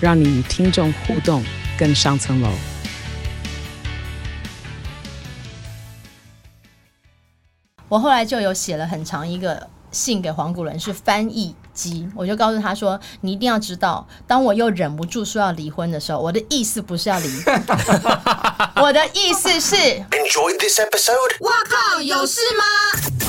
让你与听众互动更上层楼。我后来就有写了很长一个信给黄古伦，是翻译机，我就告诉他说：“你一定要知道，当我又忍不住说要离婚的时候，我的意思不是要离，我的意思是。” Enjoy this episode。哇靠，有事吗？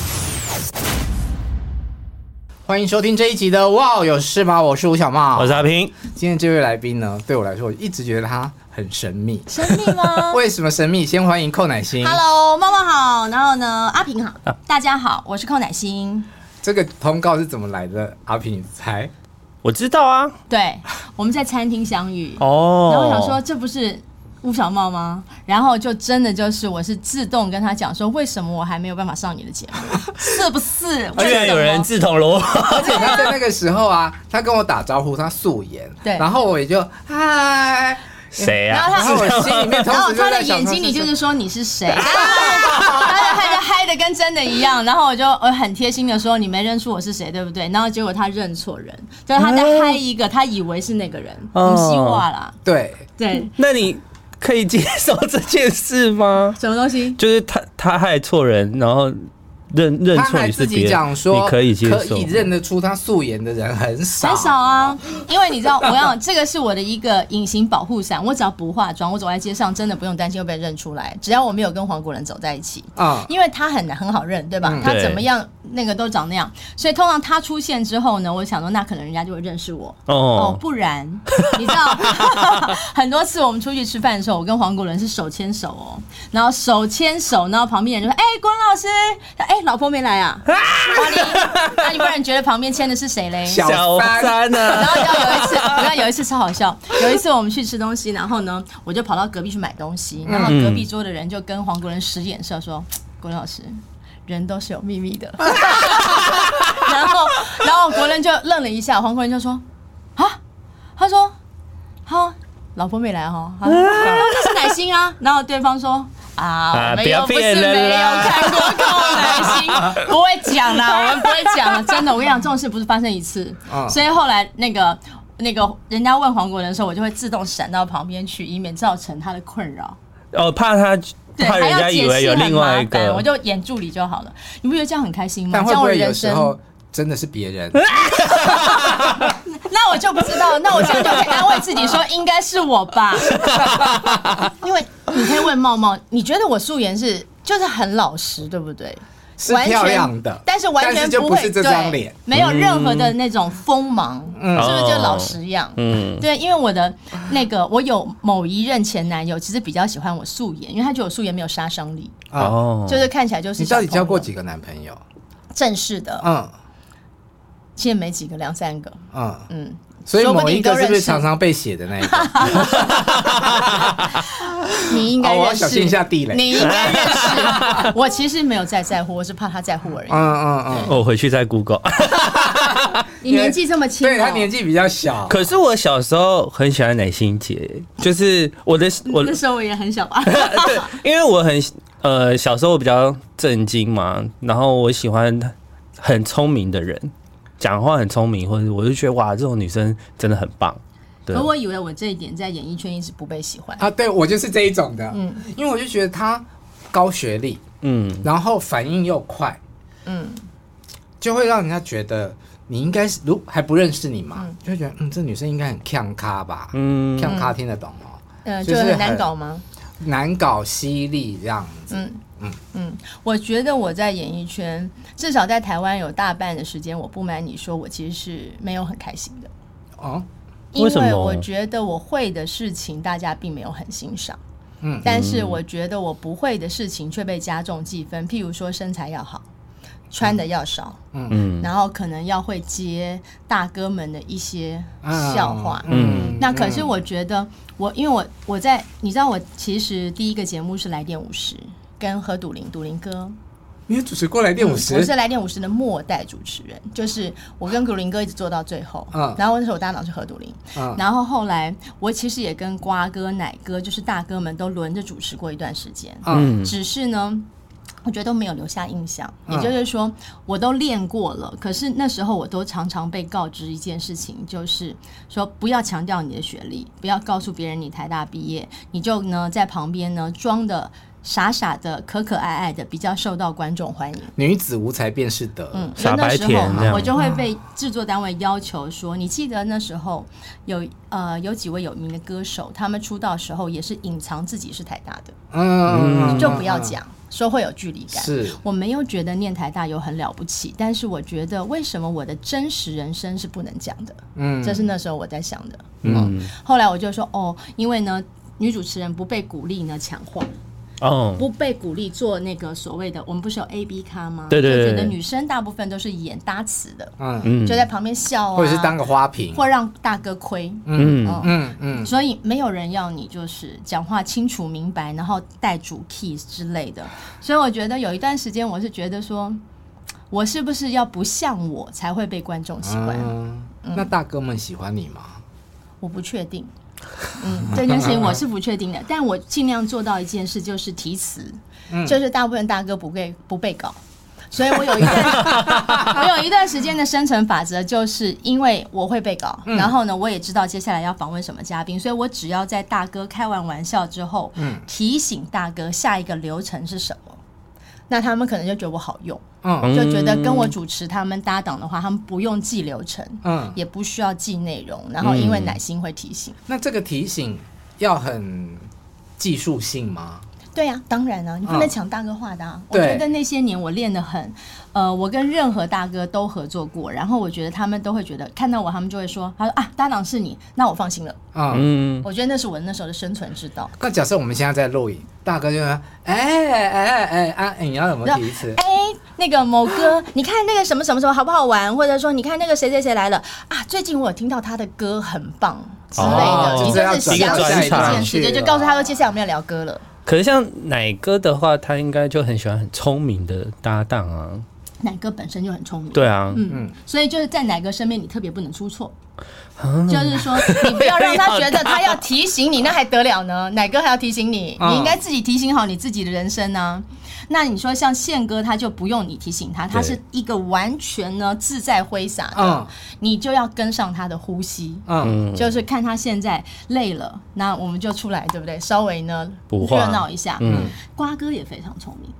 欢迎收听这一集的《哇，有事吗？》我是吴小茂，我是阿平。今天这位来宾呢，对我来说，我一直觉得他很神秘。神秘吗？为什么神秘？先欢迎寇乃馨。Hello，茂茂好。然后呢，阿平好，啊、大家好，我是寇乃馨。这个通告是怎么来的？阿平，你猜？我知道啊。对，我们在餐厅相遇。哦。然后我想说，这不是。吴小帽吗？然后就真的就是，我是自动跟他讲说，为什么我还没有办法上你的节目？是不是？居然有人自投罗网。而且他在那个时候啊，他跟我打招呼，他素颜，对，然后我也就嗨，谁呀？然后他我心里面，然后他的眼睛里就是说你是谁？他就嗨嗨的跟真的一样。然后我就我很贴心的说，你没认出我是谁，对不对？然后结果他认错人，就是他在嗨一个，他以为是那个人，不希望啦。对对，那你。可以接受这件事吗？什么东西？就是他他害错人，然后。认认错你是别人，你可以接受，可以认得出他素颜的人很少，很少啊。因为你知道，我要这个是我的一个隐形保护伞，我只要不化妆，我走在街上真的不用担心会被认出来。只要我没有跟黄国伦走在一起啊，因为他很很好认，对吧？他怎么样那个都长那样，所以通常他出现之后呢，我想说那可能人家就会认识我哦。不然 你知道，很多次我们出去吃饭的时候，我跟黄国伦是手牵手哦，然后手牵手，然后旁边人就说：“哎，关老师，哎。”老婆没来啊？那你不然觉得旁边牵的是谁嘞？小三呢？然后要有一次，我要有一次超好笑。有一次我们去吃东西，然后呢，我就跑到隔壁去买东西，然后隔壁桌的人就跟黄国伦使眼色说：“国伦老师，人都是有秘密的。”然后，然后国伦就愣了一下，黄国伦就说：“啊，他说，好，老婆没来 哈，那是奶心啊。”然后对方说。啊，没有，不是没有看过寇乃馨，不会讲啦，我们不会讲了，真的，我跟你讲，这种事不是发生一次，所以后来那个那个人家问黄国伦的时候，我就会自动闪到旁边去，以免造成他的困扰。哦，怕他，怕人家以为有另外一个，我就演助理就好了。你不觉得这样很开心吗？但会不会有时候真的是别人？那我就不知道，那我现在就可以安慰自己说，应该是我吧，因为。你可以问茂茂，你觉得我素颜是就是很老实，对不对？是漂亮的，但是完全不会这张脸，没有任何的那种锋芒，嗯，是不是就老实一样？嗯，对，因为我的那个我有某一任前男友，其实比较喜欢我素颜，因为他觉得我素颜没有杀伤力，哦，就是看起来就是。你到底交过几个男朋友？正式的，嗯，其实没几个，两三个，嗯嗯。所以某一个是不是常常被写的那一个？你应该认识。我要小心一下地雷。你应该认识。我其实没有在在乎，我是怕他在乎而已。嗯嗯嗯。我回去再 Google。你年纪这么轻，对他年纪比较小。可是我小时候很喜欢奶心姐，就是我的我那时候我也很小吧。对，因为我很呃小时候我比较震惊嘛，然后我喜欢很聪明的人。讲话很聪明，或者我就觉得哇，这种女生真的很棒。对，可我以为我这一点在演艺圈一直不被喜欢。啊。对，我就是这一种的，嗯，因为我就觉得她高学历，嗯，然后反应又快，嗯，就会让人家觉得你应该是如还不认识你嘛，嗯、就会觉得嗯，这女生应该很呛咖吧，嗯，呛咖听得懂哦，嗯，就是很难搞吗？难搞犀利这样子。嗯嗯。嗯，我觉得我在演艺圈，至少在台湾有大半的时间，我不瞒你说，我其实是没有很开心的。哦，因为我觉得我会的事情，大家并没有很欣赏。嗯，但是我觉得我不会的事情却被加重计分，譬如说身材要好，穿的要少，嗯，然后可能要会接大哥们的一些笑话，嗯，那可是我觉得我因为我我在你知道我其实第一个节目是来电五十，跟何笃林笃林哥。你也主持过来电五十？我是来电五十的末代主持人，就是我跟古林哥一直做到最后。嗯，然后那时候我搭档是何笃林。嗯，然后后来我其实也跟瓜哥、奶哥，就是大哥们都轮着主持过一段时间。嗯，只是呢，我觉得都没有留下印象。也就是说，我都练过了，可是那时候我都常常被告知一件事情，就是说不要强调你的学历，不要告诉别人你台大毕业，你就呢在旁边呢装的。傻傻的、可可爱爱的，比较受到观众欢迎。女子无才便是德。嗯，所以那时候我就会被制作单位要求说：“你记得那时候有呃有几位有名的歌手，他们出道时候也是隐藏自己是台大的。嗯，就不要讲，说会有距离感。是我没有觉得念台大有很了不起，但是我觉得为什么我的真实人生是不能讲的？嗯，这是那时候我在想的。嗯，后来我就说哦，因为呢，女主持人不被鼓励呢，强化。哦，不被鼓励做那个所谓的，我们不是有 A B 咖吗？对对对，就觉得女生大部分都是演搭词的，嗯嗯，就在旁边笑啊，或者是当个花瓶，或让大哥亏，嗯嗯嗯，所以没有人要你就是讲话清楚明白，然后带主 key 之类的。所以我觉得有一段时间，我是觉得说，我是不是要不像我才会被观众喜欢？嗯，那大哥们喜欢你吗？我不确定。嗯，这件事情我是不确定的，但我尽量做到一件事，就是提词，嗯、就是大部分大哥不被不被搞，所以我有一段 我有一段时间的生存法则，就是因为我会被搞，嗯、然后呢，我也知道接下来要访问什么嘉宾，所以我只要在大哥开完玩笑之后，嗯、提醒大哥下一个流程是什么。那他们可能就觉得我好用，嗯，就觉得跟我主持他们搭档的话，他们不用记流程，嗯，也不需要记内容，然后因为奶心会提醒。那这个提醒要很技术性吗？对呀、啊，当然了、啊，你不能抢大哥话的、啊。嗯、我觉得那些年我练得很，呃，我跟任何大哥都合作过，然后我觉得他们都会觉得看到我，他们就会说，他说啊，搭档是你，那我放心了。嗯，我觉得那是我那时候的生存之道。那假设我们现在在录影，大哥就说，哎哎哎哎啊，你要怎么提词？哎，那个某哥，你看那个什么什么什么好不好玩？或者说，你看那个谁谁谁来了啊？最近我有听到他的歌很棒之类的，哦、你就是想起一件事，就就告诉他说，接下来我们要聊歌了。可是像奶哥的话，他应该就很喜欢很聪明的搭档啊。奶哥本身就很聪明，对啊，嗯嗯，所以就是在奶哥身边，你特别不能出错。嗯、就是说，你不要让他觉得他要提醒你，那还得了呢？奶哥还要提醒你，你应该自己提醒好你自己的人生呢、啊。那你说像宪哥，他就不用你提醒他，他是一个完全呢自在挥洒的，嗯、你就要跟上他的呼吸，嗯，就是看他现在累了，那我们就出来，对不对？稍微呢热闹一下，嗯，瓜哥也非常聪明。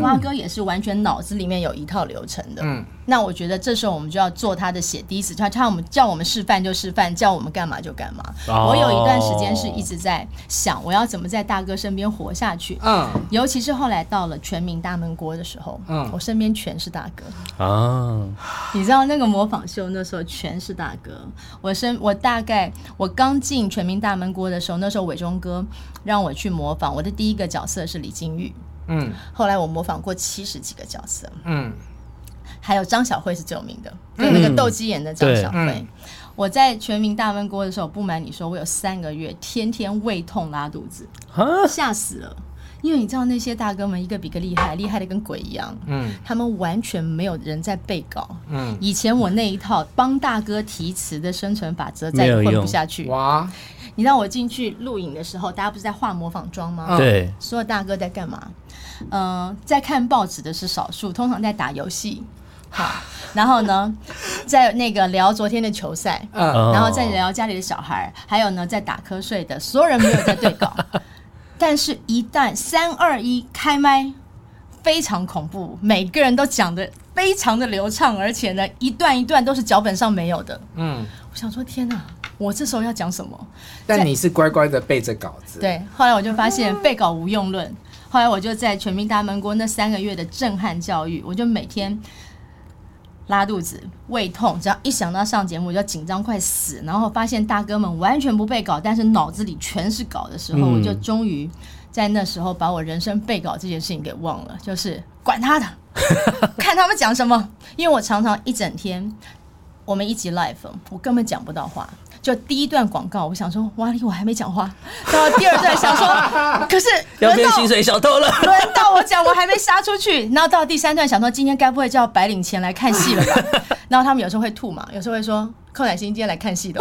瓜哥也是完全脑子里面有一套流程的。嗯，那我觉得这时候我们就要做他的写第一次，他他我们叫我们示范就示范，叫我们干嘛就干嘛。我有一段时间是一直在想，我要怎么在大哥身边活下去。嗯，尤其是后来到了全民大闷锅的时候，嗯，我身边全是大哥啊。你知道那个模仿秀那时候全是大哥，我身我大概我刚进全民大闷锅的时候，那时候伟忠哥让我去模仿，我的第一个角色是李金玉。嗯，后来我模仿过七十几个角色，嗯，还有张小慧是最有名的，就那个斗鸡眼的张小慧。嗯、我在全民大闷锅的时候，不瞒你说，我有三个月天天胃痛拉肚子，吓死了。因为你知道那些大哥们一个比一个厉害，厉害的跟鬼一样，嗯，他们完全没有人在背稿，嗯，以前我那一套帮大哥提词的生存法则再也混不下去，哇。你知道我进去录影的时候，大家不是在化模仿妆吗？对，所有大哥在干嘛？嗯、呃，在看报纸的是少数，通常在打游戏。好，然后呢，在那个聊昨天的球赛，嗯，然后再聊家里的小孩，还有呢，在打瞌睡的，所有人没有在对稿。但是，一旦三二一开麦，非常恐怖，每个人都讲的非常的流畅，而且呢，一段一段都是脚本上没有的。嗯，我想说，天哪！我这时候要讲什么？但你是乖乖的背着稿子。对，后来我就发现背稿无用论。后来我就在全民大闷锅那三个月的震撼教育，我就每天拉肚子、胃痛，只要一想到上节目，我就紧张快死。然后发现大哥们完全不背稿，但是脑子里全是稿的时候，我就终于在那时候把我人生背稿这件事情给忘了，就是管他的。看他们讲什么。因为我常常一整天，我们一起 live，我根本讲不到话。就第一段广告，我想说，哇，我还没讲话。到第二段想说，可是要变薪水小偷了，轮到我讲，我还没杀出去。然后到第三段想说，今天该不会叫白领前来看戏了吧？然后他们有时候会吐嘛，有时候会说。寇乃馨今天来看戏的，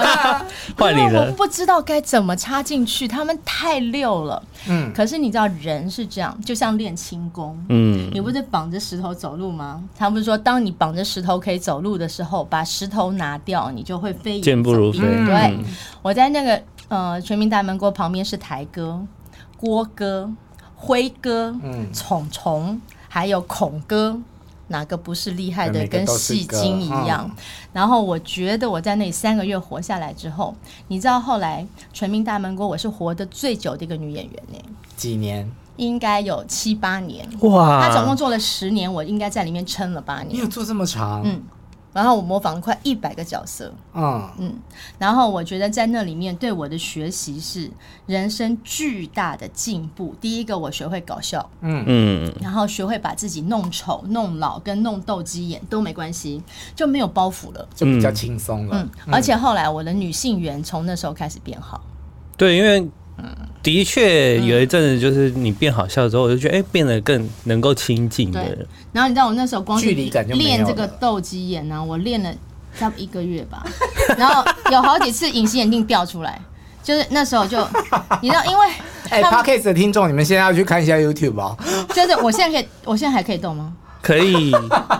换你了。我不知道该怎么插进去，他们太溜了。嗯，可是你知道人是这样，就像练轻功。嗯，你不是绑着石头走路吗？他们不是说，当你绑着石头可以走路的时候，把石头拿掉，你就会飞。健步如飞。对，嗯、我在那个呃全民大闷锅旁边是台哥、郭哥、辉哥、嗯、虫虫，还有孔哥。哪个不是厉害的，跟戏精一样？嗯、然后我觉得我在那三个月活下来之后，你知道后来全民大闷锅，我是活得最久的一个女演员呢。几年？应该有七八年。哇！她总共做了十年，我应该在里面撑了八年。你有做这么长？嗯。然后我模仿了快一百个角色，嗯嗯，然后我觉得在那里面对我的学习是人生巨大的进步。第一个，我学会搞笑，嗯嗯，然后学会把自己弄丑、弄老跟弄斗鸡眼都没关系，就没有包袱了，就比较轻松了。嗯，而且后来我的女性缘从那时候开始变好。对，因为。的确，有一阵子就是你变好笑之后，我就觉得哎、欸，变得更能够亲近的人。然后你知道我那时候光是距离感就练这个斗鸡眼呢，我练了差不多一个月吧。然后有好几次隐形眼镜掉出来，就是那时候就你知道，因为 哎 Podcast 的听众，你们现在要去看一下 YouTube 哦。就是我现在可以，我现在还可以动吗？可以，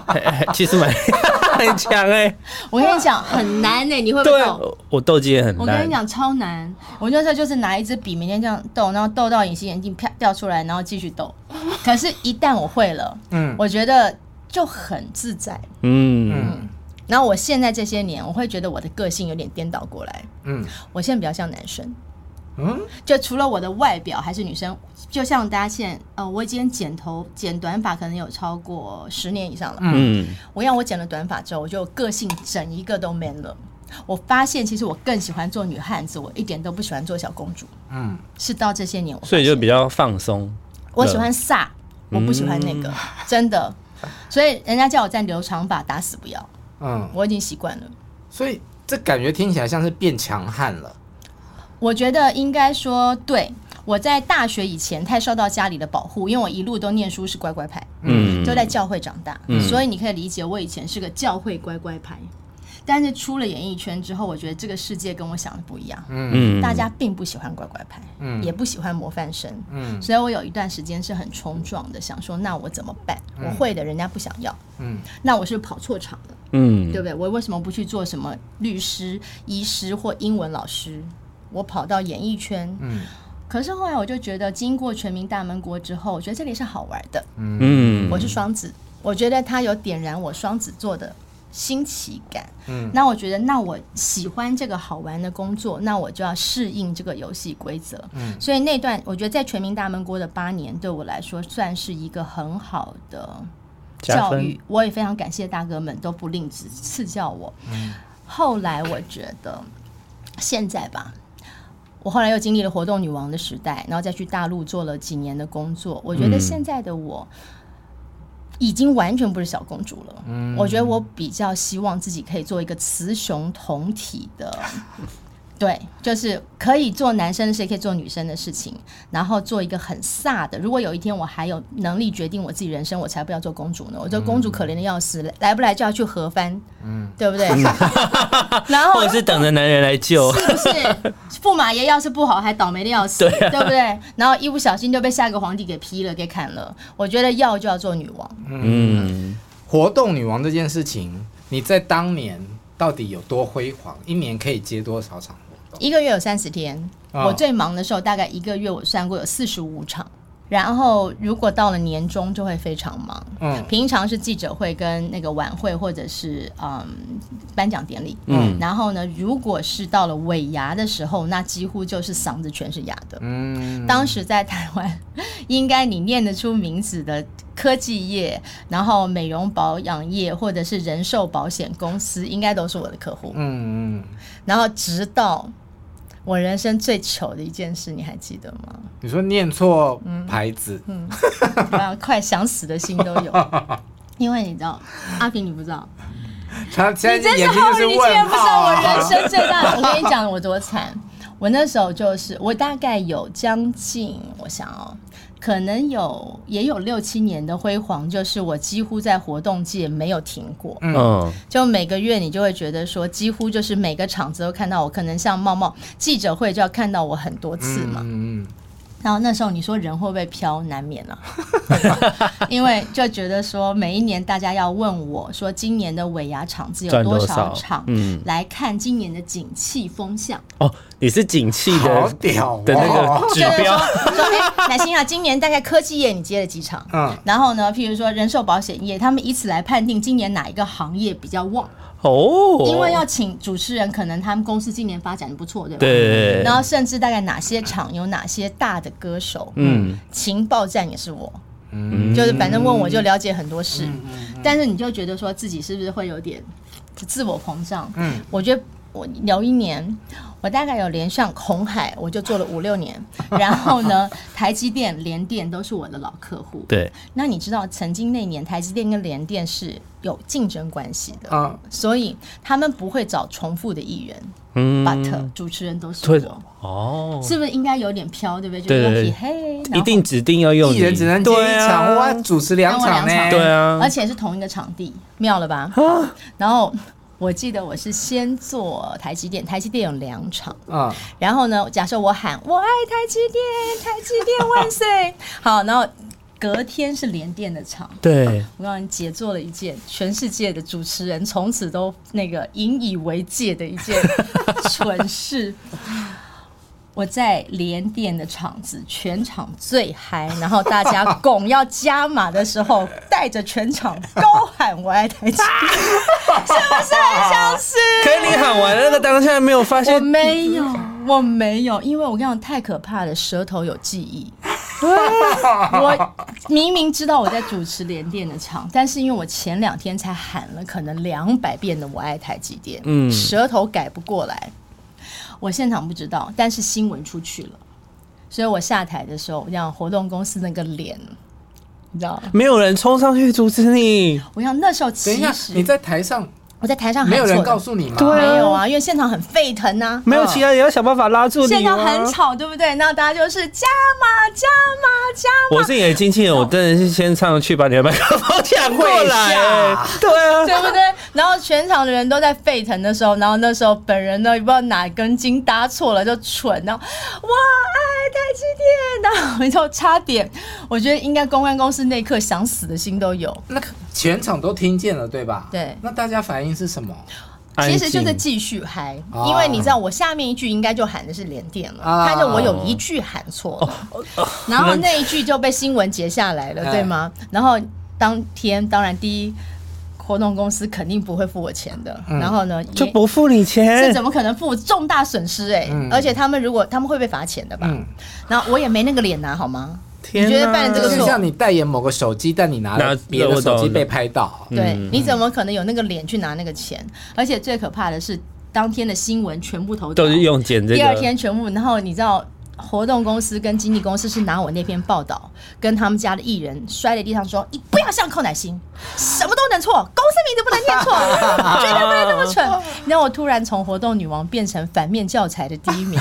其实蛮 很强哎、欸。我跟你讲，很难哎、欸，你会不会斗？我斗鸡也很难。我跟你讲，超难。我那时候就是拿一支笔，每天这样斗，然后斗到隐形眼镜啪掉出来，然后继续斗。可是，一旦我会了，嗯，我觉得就很自在。嗯嗯。然后我现在这些年，我会觉得我的个性有点颠倒过来。嗯，我现在比较像男生。嗯，就除了我的外表还是女生，就像大家现在，呃，我已经剪头剪短发，可能有超过十年以上了。嗯，我让我剪了短发之后，我就个性整一个都 man 了。我发现其实我更喜欢做女汉子，我一点都不喜欢做小公主。嗯，是到这些年我，所以就比较放松。我喜欢飒，我不喜欢那个，嗯、真的。所以人家叫我再留长发，打死不要。嗯，我已经习惯了。所以这感觉听起来像是变强悍了。我觉得应该说，对，我在大学以前太受到家里的保护，因为我一路都念书是乖乖牌，嗯，都在教会长大，嗯，所以你可以理解我以前是个教会乖乖牌。但是出了演艺圈之后，我觉得这个世界跟我想的不一样，嗯，大家并不喜欢乖乖牌，嗯，也不喜欢模范生，嗯，所以我有一段时间是很冲撞的，想说那我怎么办？我会的人家不想要，嗯，那我是跑错场了，嗯，对不对？我为什么不去做什么律师、医师或英文老师？我跑到演艺圈，嗯，可是后来我就觉得，经过全民大闷锅之后，我觉得这里是好玩的，嗯，我是双子，我觉得他有点燃我双子座的新奇感，嗯，那我觉得，那我喜欢这个好玩的工作，那我就要适应这个游戏规则，嗯，所以那段我觉得在全民大闷锅的八年，对我来说算是一个很好的教育，我也非常感谢大哥们都不吝啬赐教我，嗯，后来我觉得现在吧。我后来又经历了活动女王的时代，然后再去大陆做了几年的工作。我觉得现在的我已经完全不是小公主了。嗯，我觉得我比较希望自己可以做一个雌雄同体的。对，就是可以做男生的事，也可以做女生的事情，然后做一个很飒的。如果有一天我还有能力决定我自己人生，我才不要做公主呢。我觉得公主可怜的要死，嗯、来不来就要去合番，嗯，对不对？然后 或者是等着男人来救，是不是？驸马爷要是不好，还倒霉的要死，对，啊、对不对？然后一不小心就被下一个皇帝给劈了，给砍了。我觉得要就要做女王。嗯，活动女王这件事情，你在当年到底有多辉煌？一年可以接多少场？一个月有三十天，我最忙的时候大概一个月我算过有四十五场，然后如果到了年终就会非常忙。嗯，平常是记者会跟那个晚会或者是嗯颁奖典礼。嗯，然后呢，如果是到了尾牙的时候，那几乎就是嗓子全是哑的。嗯，当时在台湾，应该你念得出名字的科技业，然后美容保养业或者是人寿保险公司，应该都是我的客户。嗯嗯，然后直到。我人生最糗的一件事，你还记得吗？你说念错牌子，嗯，嗯 快想死的心都有。因为你知道，阿平你不知道，他现在你真是后你竟然不知道我人生最大的。我跟你讲，我多惨。我那时候就是，我大概有将近，我想哦。可能有也有六七年的辉煌，就是我几乎在活动界没有停过。嗯，就每个月你就会觉得说，几乎就是每个场子都看到我，可能像茂茂记者会就要看到我很多次嘛。嗯嗯。然后那时候你说人会不会飘，难免了，啊，因为就觉得说每一年大家要问我说今年的尾牙场子有多少场，嗯，来看今年的景气风向。哦，你是景气的，好屌的那个指标。说哎，乃馨啊，今年大概科技业你接了几场？嗯，然后呢，譬如说人寿保险业，他们以此来判定今年哪一个行业比较旺。哦，因为要请主持人，可能他们公司今年发展的不错，对吧？对。然后甚至大概哪些场有哪些大的歌手，嗯，情报站也是我，嗯，就是反正问我就了解很多事，但是你就觉得说自己是不是会有点自我膨胀？嗯，我觉得我聊一年，我大概有连上红海，我就做了五六年，然后呢，台积电、联电都是我的老客户。对，那你知道曾经那年台积电跟联电是有竞争关系的，啊，所以他们不会找重复的艺人，嗯，but 主持人都是我，哦，是不是应该有点飘，对不对？就是嘿，一定指定要用艺人只能接一场，我主持两场呢，对啊，而且是同一个场地，妙了吧？然后我记得我是先做台积电，台积电有两场，啊，然后呢，假设我喊我爱台积电，台积电万岁，好，然后。隔天是连电的场，对，我告诉你，姐做了一件全世界的主持人从此都那个引以为戒的一件蠢事。我在连电的场子，全场最嗨，然后大家拱要加码的时候，带着全场高喊“我爱台积”，是不是很相似？可是你喊完那个当下没有发现？我没有，我没有，因为我跟你讲太可怕了，舌头有记忆。我明明知道我在主持联电的场，但是因为我前两天才喊了可能两百遍的“我爱台积电”，嗯，舌头改不过来。我现场不知道，但是新闻出去了，所以我下台的时候，让活动公司那个脸，你知道没有人冲上去阻止你。我想那时候其实你在台上。我在台上，没有人告诉你吗？对，没有啊，因为现场很沸腾呐。没有其他人要想办法拉住你。现场很吵，对不对？那大家就是加码、加码、加码。我是你的经纪人，我真的是先上去把你的麦克风抢过来。对啊，对不对？然后全场的人都在沸腾的时候，然后那时候本人呢，也不知道哪根筋搭错了，就蠢，然后哇，爱台积电，然后就差点，我觉得应该公关公司那一刻想死的心都有。那全场都听见了，对吧？对。那大家反应是什么？其实就是继续嗨，因为你知道我下面一句应该就喊的是连电了，但是我有一句喊错了，然后那一句就被新闻截下来了，对吗？然后当天当然第一活动公司肯定不会付我钱的，然后呢就不付你钱，这怎么可能付？重大损失哎！而且他们如果他们会被罚钱的吧？然后我也没那个脸拿好吗？你觉得办这个就像你代言某个手机，但你拿了别的手机被拍到，对，你怎么可能有那个脸去拿那个钱？而且最可怕的是，当天的新闻全部头条都是用剪这个，第二天全部，然后你知道，活动公司跟经纪公司是拿我那篇报道，跟他们家的艺人摔在地上说：“你不要像寇乃馨，什么都能错，公司名字不能念错，绝对不能那么蠢。”然后我突然从活动女王变成反面教材的第一名。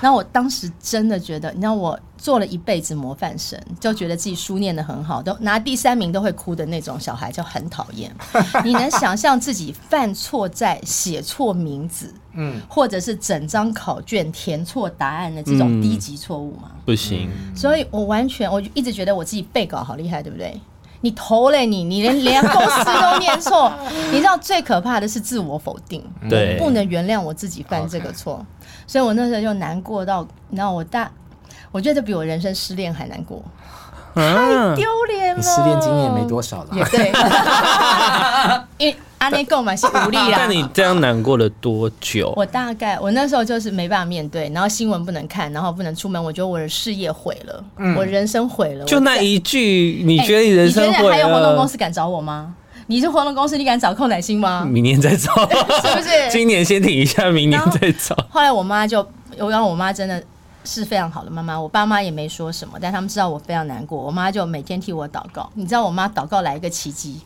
然后我当时真的觉得，你知道我做了一辈子模范生，就觉得自己书念得很好，都拿第三名都会哭的那种小孩，就很讨厌。你能想象自己犯错在写错名字，嗯，或者是整张考卷填错答案的这种低级错误吗？不行。所以我完全，我就一直觉得我自己背稿好厉害，对不对？你投嘞，你你连连公司都念错，你知道最可怕的是自我否定，对，不能原谅我自己犯这个错。所以我那时候就难过到，你知道我大，我觉得比我人生失恋还难过，太丢脸了。你失恋经验没多少了，也对，因为阿内购买是无力啦。那你这样难过了多久？我大概我那时候就是没办法面对，然后新闻不能看，然后不能出门，我觉得我的事业毁了，嗯、我人生毁了。就那一句，你觉得你人生毁了？欸、你觉得还有活动公司敢找我吗？你是活动公司，你敢找寇乃馨吗？明年再找，是不是？今年先停一下，明年再找。后来我妈就，我让我妈真的是非常好的妈妈，我爸妈也没说什么，但他们知道我非常难过，我妈就每天替我祷告。你知道我妈祷告来一个奇迹。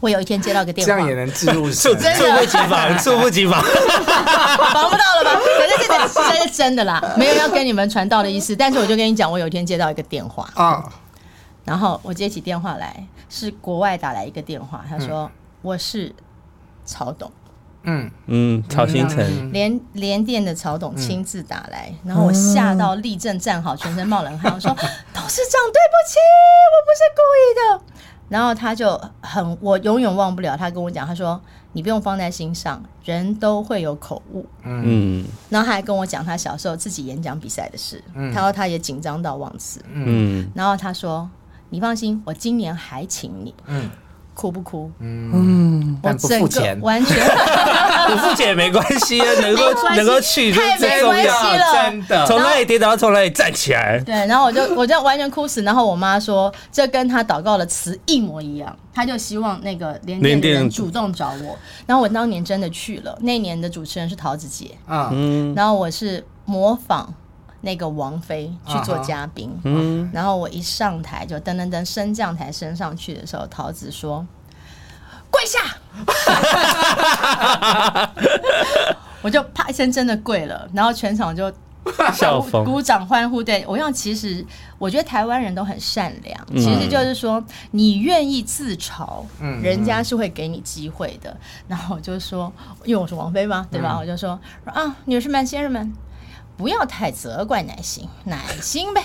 我有一天接到个电话，这样也能置入猝猝不及防，猝不及防，防不到了吧？可是这个这是真的啦，没有要跟你们传道的意思。但是我就跟你讲，我有一天接到一个电话啊，然后我接起电话来，是国外打来一个电话，他说我是曹董，嗯嗯，曹新成，联联电的曹董亲自打来，然后我吓到立正站好，全身冒冷汗，我说 董事长对不起，我不是故意的。然后他就很，我永远忘不了。他跟我讲，他说：“你不用放在心上，人都会有口误。”嗯，然后他还跟我讲他小时候自己演讲比赛的事。嗯，他说他也紧张到忘词。嗯，然后他说：“你放心，我今年还请你。”嗯。哭不哭？嗯，我不付钱，完全 不付钱也没关系啊，能够 能够去就最重要，真的。从那里跌倒，从那里站起来。对，然后我就我就完全哭死。然后我妈说，这跟她祷告的词一模一样。她就希望那个联电的人主动找我。然后我当年真的去了。那年的主持人是桃子姐啊，嗯，然后我是模仿。那个王菲去做嘉宾，嗯，然后我一上台就噔噔噔升降台升上去的时候，桃子说跪下，我就啪一声真的跪了，然后全场就笑疯，鼓掌欢呼。对，我想其实我觉得台湾人都很善良，其实就是说你愿意自嘲，人家是会给你机会的。然后我就说，因为我是王菲嘛，对吧？我就说啊，女士们、先生们。不要太责怪奶心，奶心呗，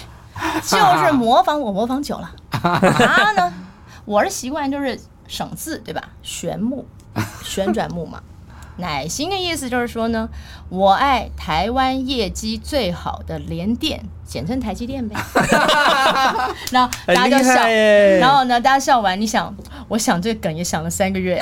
就是模仿我模仿久了。他呢，我的习惯就是省字，对吧？旋木，旋转木马。奶心的意思就是说呢，我爱台湾业绩最好的联电，简称台积电呗。然后大家就笑，然后呢，大家笑完，你想，我想这个梗也想了三个月，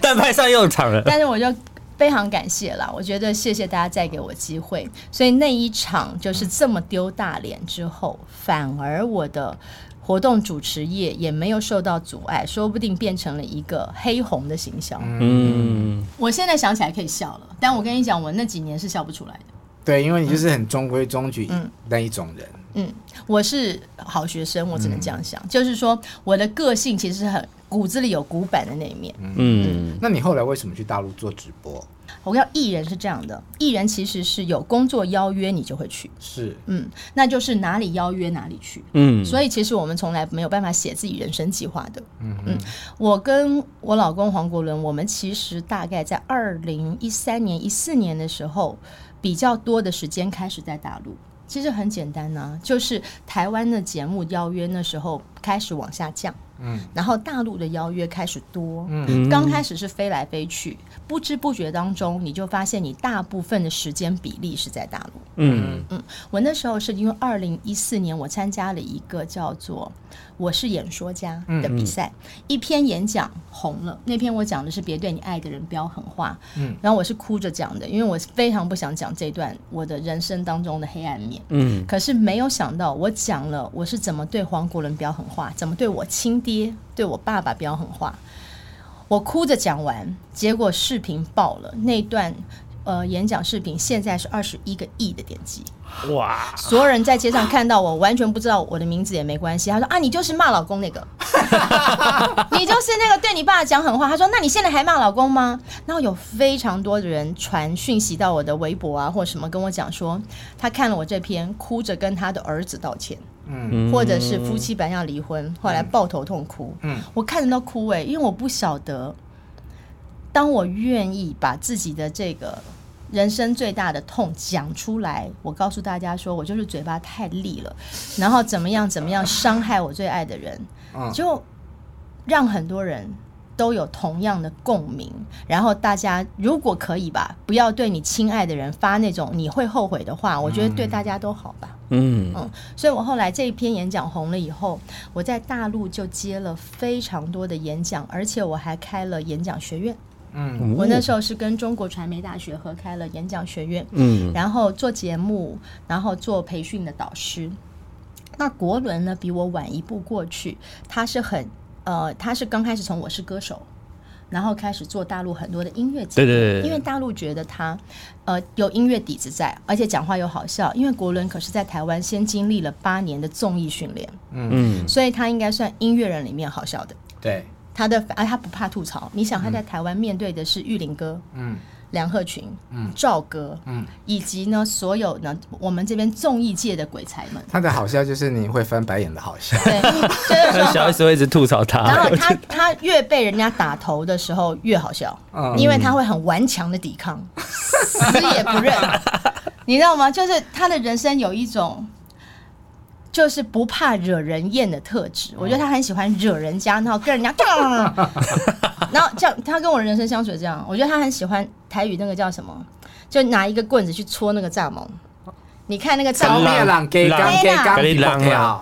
但派上用场了。但是我就。非常感谢啦，我觉得谢谢大家再给我机会。所以那一场就是这么丢大脸之后，反而我的活动主持业也没有受到阻碍，说不定变成了一个黑红的形象。嗯，我现在想起来可以笑了，但我跟你讲，我那几年是笑不出来的。对，因为你就是很中规中矩那一种人。嗯，嗯，我是好学生，我只能这样想，嗯、就是说我的个性其实很。骨子里有古板的那一面。嗯，嗯，那你后来为什么去大陆做直播？我跟你讲，艺人是这样的，艺人其实是有工作邀约你就会去。是，嗯，那就是哪里邀约哪里去。嗯，所以其实我们从来没有办法写自己人生计划的。嗯嗯，我跟我老公黄国伦，我们其实大概在二零一三年、一四年的时候，比较多的时间开始在大陆。其实很简单呢、啊，就是台湾的节目邀约那时候开始往下降。嗯，然后大陆的邀约开始多，嗯，刚开始是飞来飞去，不知不觉当中，你就发现你大部分的时间比例是在大陆。嗯。嗯，我那时候是因为二零一四年我参加了一个叫做。我是演说家的比赛，嗯。嗯、一篇演讲红了。那篇我讲的是别对你爱的人飙狠话，嗯，然后我是哭着讲的，因为我非常不想讲这段我的人生当中的黑暗面，嗯，可是没有想到我讲了我是怎么对黄国伦飙狠话，怎么对我亲爹、对我爸爸飙狠话，我哭着讲完，结果视频爆了，那段。呃，演讲视频现在是二十一个亿的点击，哇！所有人在街上看到我，完全不知道我的名字也没关系。他说啊，你就是骂老公那个，你就是那个对你爸讲狠话。他说，那你现在还骂老公吗？然后有非常多的人传讯息到我的微博啊，或什么跟我讲说，他看了我这篇，哭着跟他的儿子道歉，嗯，或者是夫妻本来要离婚，后来抱头痛哭，嗯，我看着都哭哎，因为我不晓得，当我愿意把自己的这个。人生最大的痛讲出来，我告诉大家说，我就是嘴巴太利了，然后怎么样怎么样伤害我最爱的人，就让很多人都有同样的共鸣。然后大家如果可以吧，不要对你亲爱的人发那种你会后悔的话，我觉得对大家都好吧。嗯嗯，所以我后来这一篇演讲红了以后，我在大陆就接了非常多的演讲，而且我还开了演讲学院。嗯，我那时候是跟中国传媒大学合开了演讲学院，嗯，然后做节目，然后做培训的导师。那国伦呢，比我晚一步过去，他是很呃，他是刚开始从我是歌手，然后开始做大陆很多的音乐节目，对对对，因为大陆觉得他呃有音乐底子在，而且讲话又好笑。因为国伦可是在台湾先经历了八年的综艺训练，嗯，所以他应该算音乐人里面好笑的。对，他的啊，他不怕吐槽。你想他在台湾面对的是玉林哥，嗯。梁鹤群、嗯，赵哥，嗯，以及呢，所有呢，我们这边综艺界的鬼才们，他的好笑就是你会翻白眼的好笑，对，就是。小 S 会一直吐槽他，然后他他越被人家打头的时候越好笑，嗯，因为他会很顽强的抵抗，死也不认，你知道吗？就是他的人生有一种。就是不怕惹人厌的特质，我觉得他很喜欢惹人家，然后跟人家 然后这样他跟我的人生相处这样，我觉得他很喜欢台语那个叫什么，就拿一个棍子去戳那个蚱蜢。你看那个照片，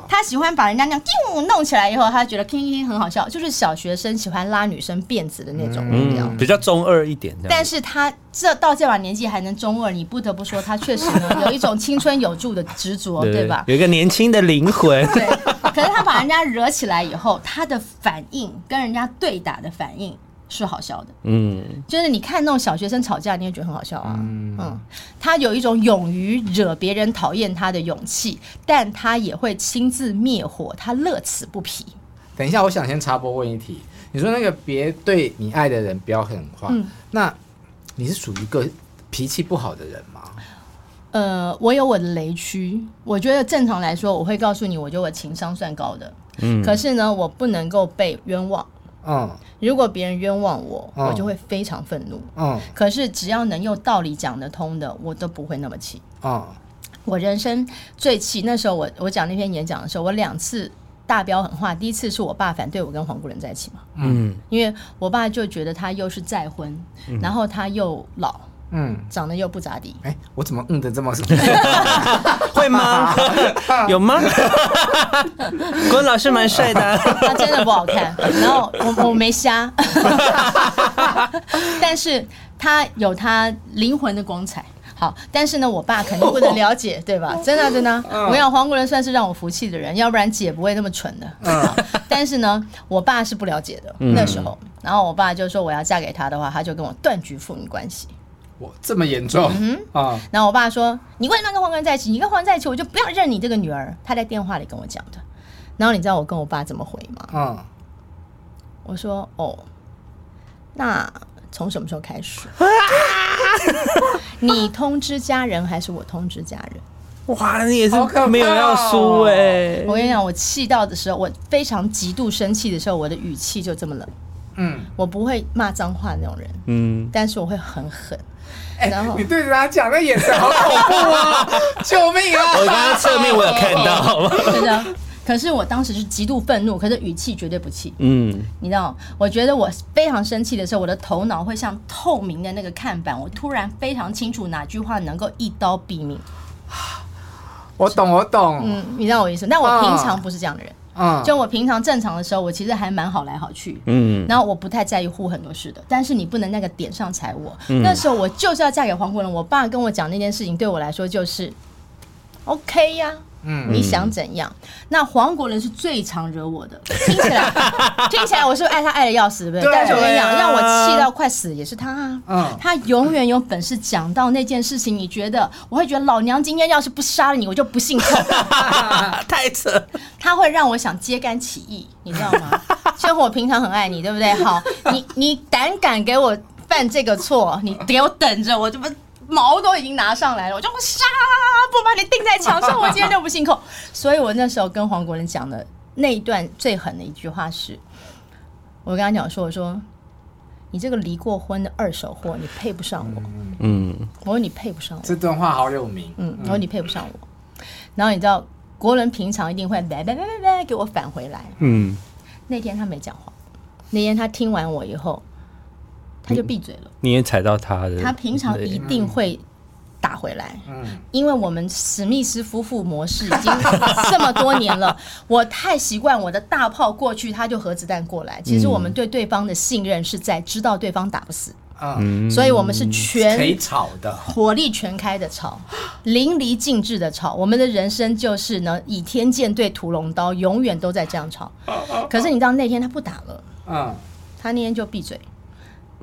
他喜欢把人家那样弄起来以后，他觉得听听很好笑，就是小学生喜欢拉女生辫子的那种，嗯，比较中二一点。但是他这到这把年纪还能中二，你不得不说他确实呢有一种青春有助的执着，对吧？有一个年轻的灵魂。对，可是他把人家惹起来以后，他的反应跟人家对打的反应。是好笑的，嗯，就是你看那种小学生吵架，你也觉得很好笑啊，嗯，嗯，他有一种勇于惹别人讨厌他的勇气，但他也会亲自灭火，他乐此不疲。等一下，我想先插播问一题，你说那个别对你爱的人飙狠话，嗯，那你是属于一个脾气不好的人吗？呃，我有我的雷区，我觉得正常来说，我会告诉你，我觉得我情商算高的，嗯，可是呢，我不能够被冤枉。嗯，如果别人冤枉我，我就会非常愤怒。嗯，可是只要能用道理讲得通的，我都不会那么气。嗯，我人生最气那时候我，我我讲那篇演讲的时候，我两次大飙狠话。第一次是我爸反对我跟黄国伦在一起嘛。嗯，因为我爸就觉得他又是再婚，然后他又老。嗯，长得又不咋地。哎、欸，我怎么嗯的这么 会吗？有吗？郭老师蛮帅的，他真的不好看。然后我我没瞎，但是他有他灵魂的光彩。好，但是呢，我爸肯定不能了解，对吧？真的真的，我想黄国伦算是让我服气的人，要不然姐不会那么蠢的。但是呢，我爸是不了解的那时候。然后我爸就说我要嫁给他的话，他就跟我断绝父女关系。哇，这么严重、嗯、啊！然后我爸说：“你为什么跟黄冠在一起？你跟黄冠在一起，我就不要认你这个女儿。”他在电话里跟我讲的。然后你知道我跟我爸怎么回吗？嗯，我说：“哦，那从什么时候开始？啊、你通知家人还是我通知家人？”哇，你也是没有要输哎、欸！我跟你讲，我气到的时候，我非常极度生气的时候，我的语气就这么冷。嗯，我不会骂脏话那种人。嗯，但是我会很狠。欸、然后你对着他讲，那眼神好恐怖啊！救命啊！我刚刚侧面我有看到，真 的。可是我当时是极度愤怒，可是语气绝对不气。嗯，你知道，我觉得我非常生气的时候，我的头脑会像透明的那个看板，我突然非常清楚哪句话能够一刀毙命。我懂，我懂。嗯，你知道我意思？但我平常不是这样的人。嗯，就我平常正常的时候，我其实还蛮好来好去，嗯，然后我不太在意护很多事的，但是你不能那个点上踩我，嗯、那时候我就是要嫁给黄国伦，我爸跟我讲那件事情，对我来说就是 OK 呀、啊。嗯，你想怎样？那黄国伦是最常惹我的，听起来 听起来我是不是爱他爱的要死，对不对？但是我跟你讲，让我气到快死也是他啊。嗯，他永远有本事讲到那件事情，你觉得我会觉得老娘今天要是不杀了你，我就不姓寇。太扯！他会让我想揭竿起义，你知道吗？其实我平常很爱你，对不对？好，你你胆敢给我犯这个错，你给我等着，我就不。毛都已经拿上来了，我就杀，不把你钉在墙上，我今天就不信口。所以我那时候跟黄国伦讲的那一段最狠的一句话是，我跟他讲说，我说你这个离过婚的二手货，你配不上我。嗯，我说你配不上我。这段话好有名。嗯，我说你配不上我。然后你知道，国伦平常一定会来来来来来给我返回来。嗯，那天他没讲话，那天他听完我以后。他就闭嘴了。你也踩到他的。他平常一定会打回来，嗯，因为我们史密斯夫妇模式已经这么多年了，我太习惯我的大炮过去，他就核子弹过来。其实我们对对方的信任是在知道对方打不死，嗯，所以我们是全可以吵的，火力全开的吵，淋漓尽致的吵。我们的人生就是呢，倚天剑对屠龙刀，永远都在这样吵。可是你知道那天他不打了，嗯，他那天就闭嘴，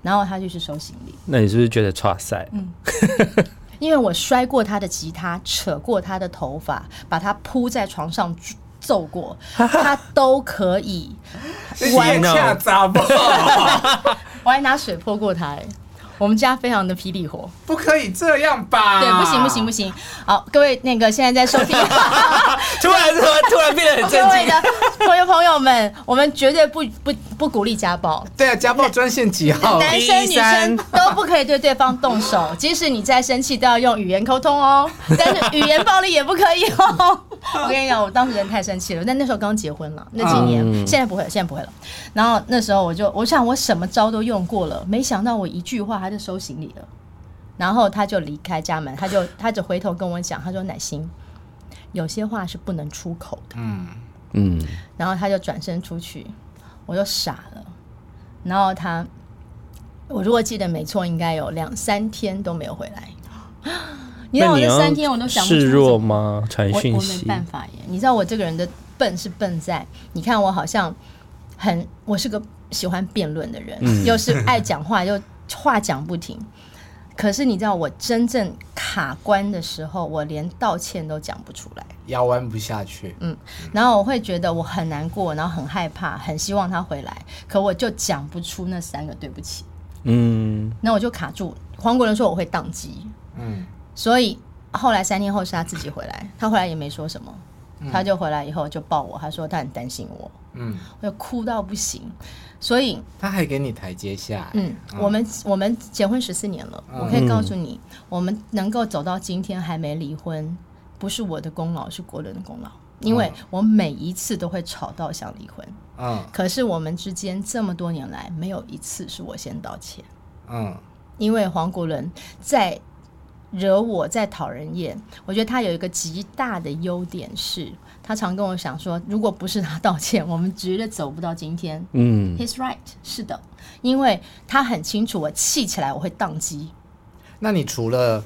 然后他就去收行李。那你是不是觉得差赛？嗯，因为我摔过他的吉他，扯过他的头发，把他铺在床上揍过，他都可以 玩下杂不？我还拿水泼过他，哎，我们家非常的霹雳火，不可以这样吧？对，不行不行不行。好，各位那个现在在收听，突 然突然突然变得很正经。各位的朋友朋友们，我们绝对不不不鼓励家暴。对啊，家暴专线几号？男生女生都不可以对对方动手，即使你再生气，都要用语言沟通哦。但是语言暴力也不可以哦。我跟你讲，我当时人太生气了，但那时候刚结婚了，那几年，嗯、现在不会了，现在不会了。然后那时候我就，我想我什么招都用过了，没想到我一句话他就收行李了，然后他就离开家门，他就他就回头跟我讲，他说：“乃心，有些话是不能出口的。”嗯嗯，然后他就转身出去，我就傻了。然后他，我如果记得没错，应该有两三天都没有回来。你知道我这三天我都想不出示弱吗？传讯息我，我没办法耶。你知道我这个人的笨是笨在，你看我好像很，我是个喜欢辩论的人，嗯、又是爱讲话，又话讲不停。可是你知道我真正卡关的时候，我连道歉都讲不出来，腰弯不下去。嗯，然后我会觉得我很难过，然后很害怕，很希望他回来，可我就讲不出那三个对不起。嗯，那我就卡住。黄国伦说我会宕机。嗯。所以后来三天后是他自己回来，他回来也没说什么，嗯、他就回来以后就抱我，他说他很担心我，嗯，我就哭到不行，所以他还给你台阶下，嗯，嗯我们我们结婚十四年了，嗯、我可以告诉你，我们能够走到今天还没离婚，不是我的功劳，是国伦的功劳，因为我每一次都会吵到想离婚，嗯，可是我们之间这么多年来没有一次是我先道歉，嗯，因为黄国伦在。惹我在讨人厌，我觉得他有一个极大的优点是，他常跟我讲说，如果不是他道歉，我们绝对走不到今天。嗯，He's right，是的，因为他很清楚我气起来我会宕机。那你除了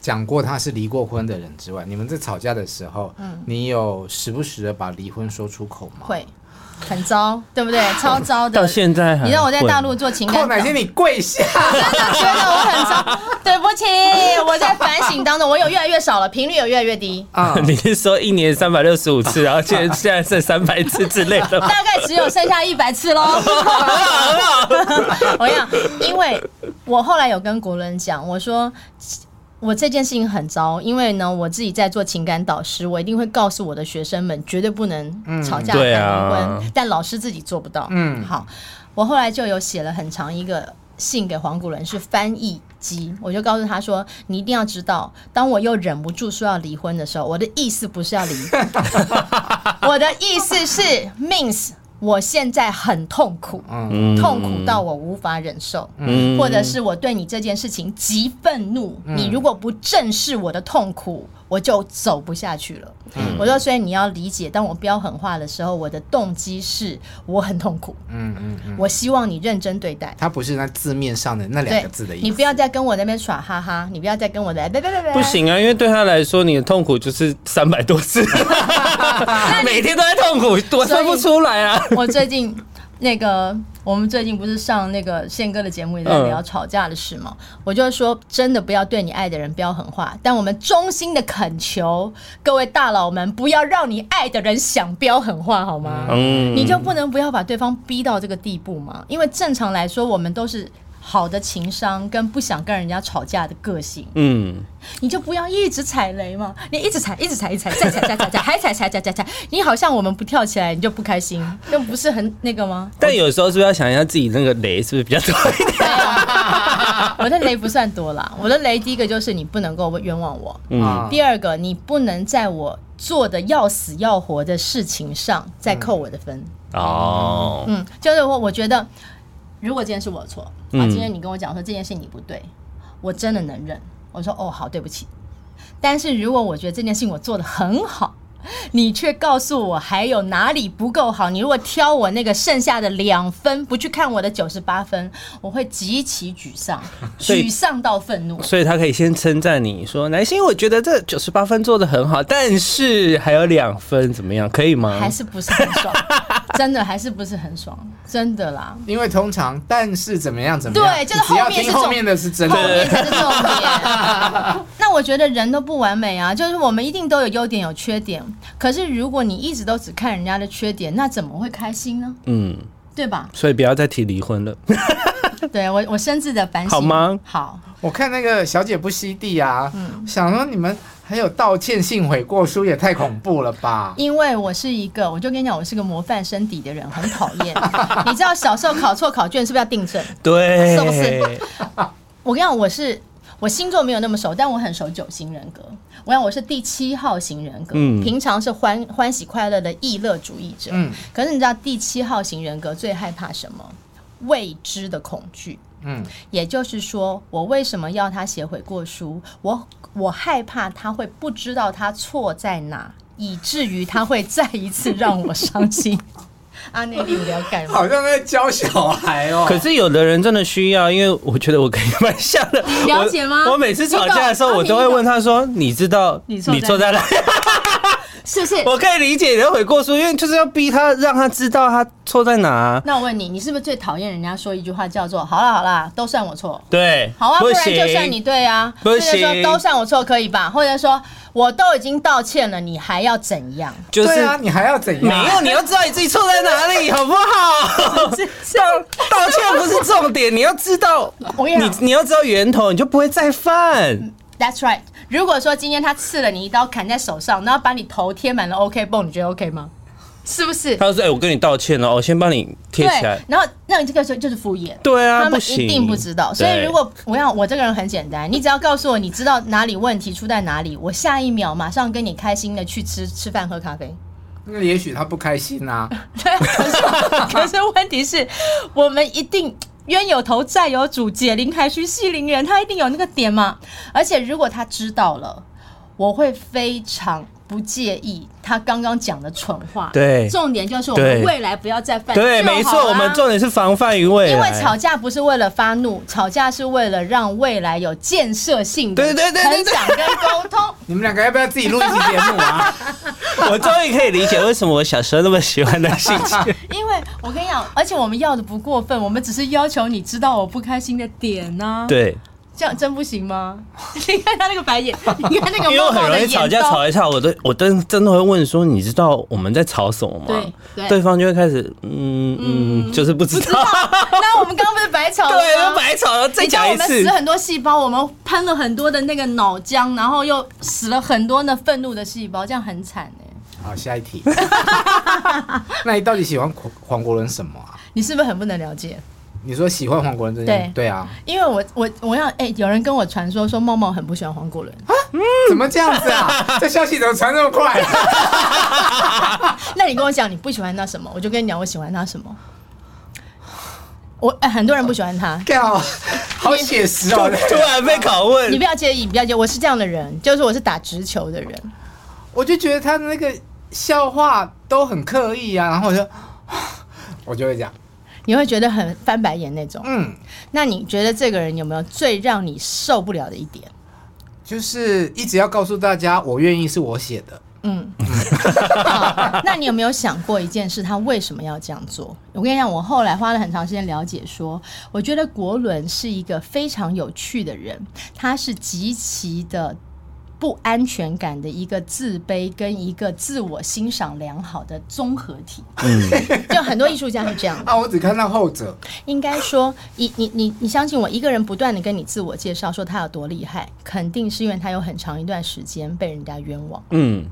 讲过他是离过婚的人之外，你们在吵架的时候，嗯，你有时不时的把离婚说出口吗？会。很糟，对不对？超糟的。到现在，你让我在大陆做情感，后哪天你跪下？真的觉得我很糟。对不起，我在反省当中，我有越来越少了，频率有越来越低。啊，你是说一年三百六十五次，然后现现在剩三百次之类的？大概只有剩下一百次喽。我跟你讲，因为我后来有跟国伦讲，我说。我这件事情很糟，因为呢，我自己在做情感导师，我一定会告诉我的学生们，绝对不能吵架、谈离婚。但老师自己做不到。嗯，好，我后来就有写了很长一个信给黄古伦，是翻译机，我就告诉他说，你一定要知道，当我又忍不住说要离婚的时候，我的意思不是要离，我的意思是 means。我现在很痛苦，嗯、痛苦到我无法忍受，嗯、或者是我对你这件事情极愤怒。嗯、你如果不正视我的痛苦，我就走不下去了。嗯、我说，所以你要理解，当我飙狠话的时候，我的动机是我很痛苦。嗯嗯嗯，我希望你认真对待。他不是那字面上的那两个字的意思。你不要再跟我那边耍哈哈，你不要再跟我来别别别别。不行啊，因为对他来说，你的痛苦就是三百多次，每天都在痛苦，我说不出来啊。我最近。那个，我们最近不是上那个宪哥的节目，也在聊吵架的事吗？嗯、我就说，真的不要对你爱的人飙狠话，但我们衷心的恳求各位大佬们，不要让你爱的人想飙狠话，好吗？嗯，你就不能不要把对方逼到这个地步吗？因为正常来说，我们都是。好的情商跟不想跟人家吵架的个性，嗯，你就不要一直踩雷嘛，你一直踩，一直踩，一直踩，再踩，再踩，再还踩，踩，踩，踩，踩，你好像我们不跳起来，你就不开心，那不是很那个吗？但有时候是不是要想一下自己那个雷是不是比较多一点？我的雷不算多啦，我的雷第一个就是你不能够冤枉我，嗯，第二个你不能在我做的要死要活的事情上再扣我的分哦，嗯，就是我我觉得。如果今天是我的错，啊，今天你跟我讲说这件事你不对，我真的能忍。我说哦好，对不起。但是如果我觉得这件事情我做的很好，你却告诉我还有哪里不够好。你如果挑我那个剩下的两分，不去看我的九十八分，我会极其沮丧，沮丧到愤怒。所以他可以先称赞你说：“南星，我觉得这九十八分做的很好，但是还有两分，怎么样？可以吗？”还是不是很爽？真的还是不是很爽？真的啦。因为通常，但是怎么样？怎么样？对，就是后面是后面的是真的，后面才是重点。那我觉得人都不完美啊，就是我们一定都有优点有缺点。可是如果你一直都只看人家的缺点，那怎么会开心呢？嗯，对吧？所以不要再提离婚了。对我，我深自的反省。好吗？好。我看那个小姐不吸地啊，嗯，想说你们还有道歉信悔过书，也太恐怖了吧？因为我是一个，我就跟你讲，我是个模范生底的人，很讨厌。你知道小时候考错考卷是不是要订正？对，是不是？我跟你讲，我是我星座没有那么熟，但我很熟九型人格。我想我是第七号型人格，嗯，平常是欢欢喜快乐的逸乐主义者，嗯，可是你知道第七号型人格最害怕什么？未知的恐惧。嗯，也就是说，我为什么要他写悔过书？我我害怕他会不知道他错在哪，以至于他会再一次让我伤心。阿内利，你了解吗？好像在教小孩哦。可是有的人真的需要，因为我觉得我可以蛮像的。你了解吗？我，我每次吵架的时候，我都会问他说：“你知道你错在哪？”是不是？我可以理解你的悔过书，因为就是要逼他，让他知道他错在哪啊。那我问你，你是不是最讨厌人家说一句话叫做“好啦好啦，都算我错”？对，好啊，不然就算你对啊。不行，说都算我错可以吧？或者说我都已经道歉了，你还要怎样？就是啊，你还要怎样？没有，你要知道你自己错在哪里，好不好？道道歉不是重点，你要知道，你你要知道源头，你就不会再犯。That's right。如果说今天他刺了你一刀，砍在手上，然后把你头贴满了 OK 绷，你觉得 OK 吗？是不是？他说：“哎、欸，我跟你道歉了，我先帮你贴起来。”然后，那你这个时候就是敷衍。对啊，他们一定不知道。所以，如果我要我这个人很简单，你只要告诉我你知道哪里问题出在哪里，我下一秒马上跟你开心的去吃吃饭喝咖啡。那也许他不开心啊。对，可是可是问题是我们一定。冤有头债有主，解铃还须系铃人，他一定有那个点嘛。而且如果他知道了，我会非常不介意他刚刚讲的蠢话。对，重点就是我们未来不要再犯。对，没错，我们重点是防范于未来。因为吵架不是为了发怒，吵架是为了让未来有建设性的成长跟沟通。你们两个要不要自己录一期节目啊？我终于可以理解为什么我小时候那么喜欢的心情。因为我跟你讲，而且我们要的不过分，我们只是要求你知道我不开心的点呢、啊。对。这样真不行吗？你看他那个白眼，你看那个。因为我很容易吵架，吵一吵，我都我都真的会问说：“你知道我们在吵什么吗？”对，对，对方就会开始嗯嗯，就是不知道。知道那我们刚刚不是白吵了吗？对，都白吵了。再讲一次。我们死很多细胞，我们喷了很多的那个脑浆，然后又死了很多的愤怒的细胞，这样很惨哎。好，下一题。那你到底喜欢黄黄国伦什么啊？你是不是很不能了解？你说喜欢黄国伦这件对对啊，因为我我我要哎、欸，有人跟我传说说茂茂很不喜欢黄国伦啊，怎么这样子啊？这消息怎么传那么快？那你跟我讲你不喜欢他什么，我就跟你讲我喜欢他什么。我哎、欸，很多人不喜欢他，好，好写实哦！突然被拷问，你不要介意，你不要介意，我是这样的人，就是我是打直球的人，我就觉得他的那个笑话都很刻意啊，然后我就 我就会讲。你会觉得很翻白眼那种，嗯，那你觉得这个人有没有最让你受不了的一点？就是一直要告诉大家，我愿意是我写的，嗯，那你有没有想过一件事，他为什么要这样做？我跟你讲，我后来花了很长时间了解说，说我觉得国伦是一个非常有趣的人，他是极其的。不安全感的一个自卑跟一个自我欣赏良好的综合体，嗯，就很多艺术家是这样 啊。我只看到后者。应该说，你你你你相信我，一个人不断的跟你自我介绍说他有多厉害，肯定是因为他有很长一段时间被人家冤枉，嗯，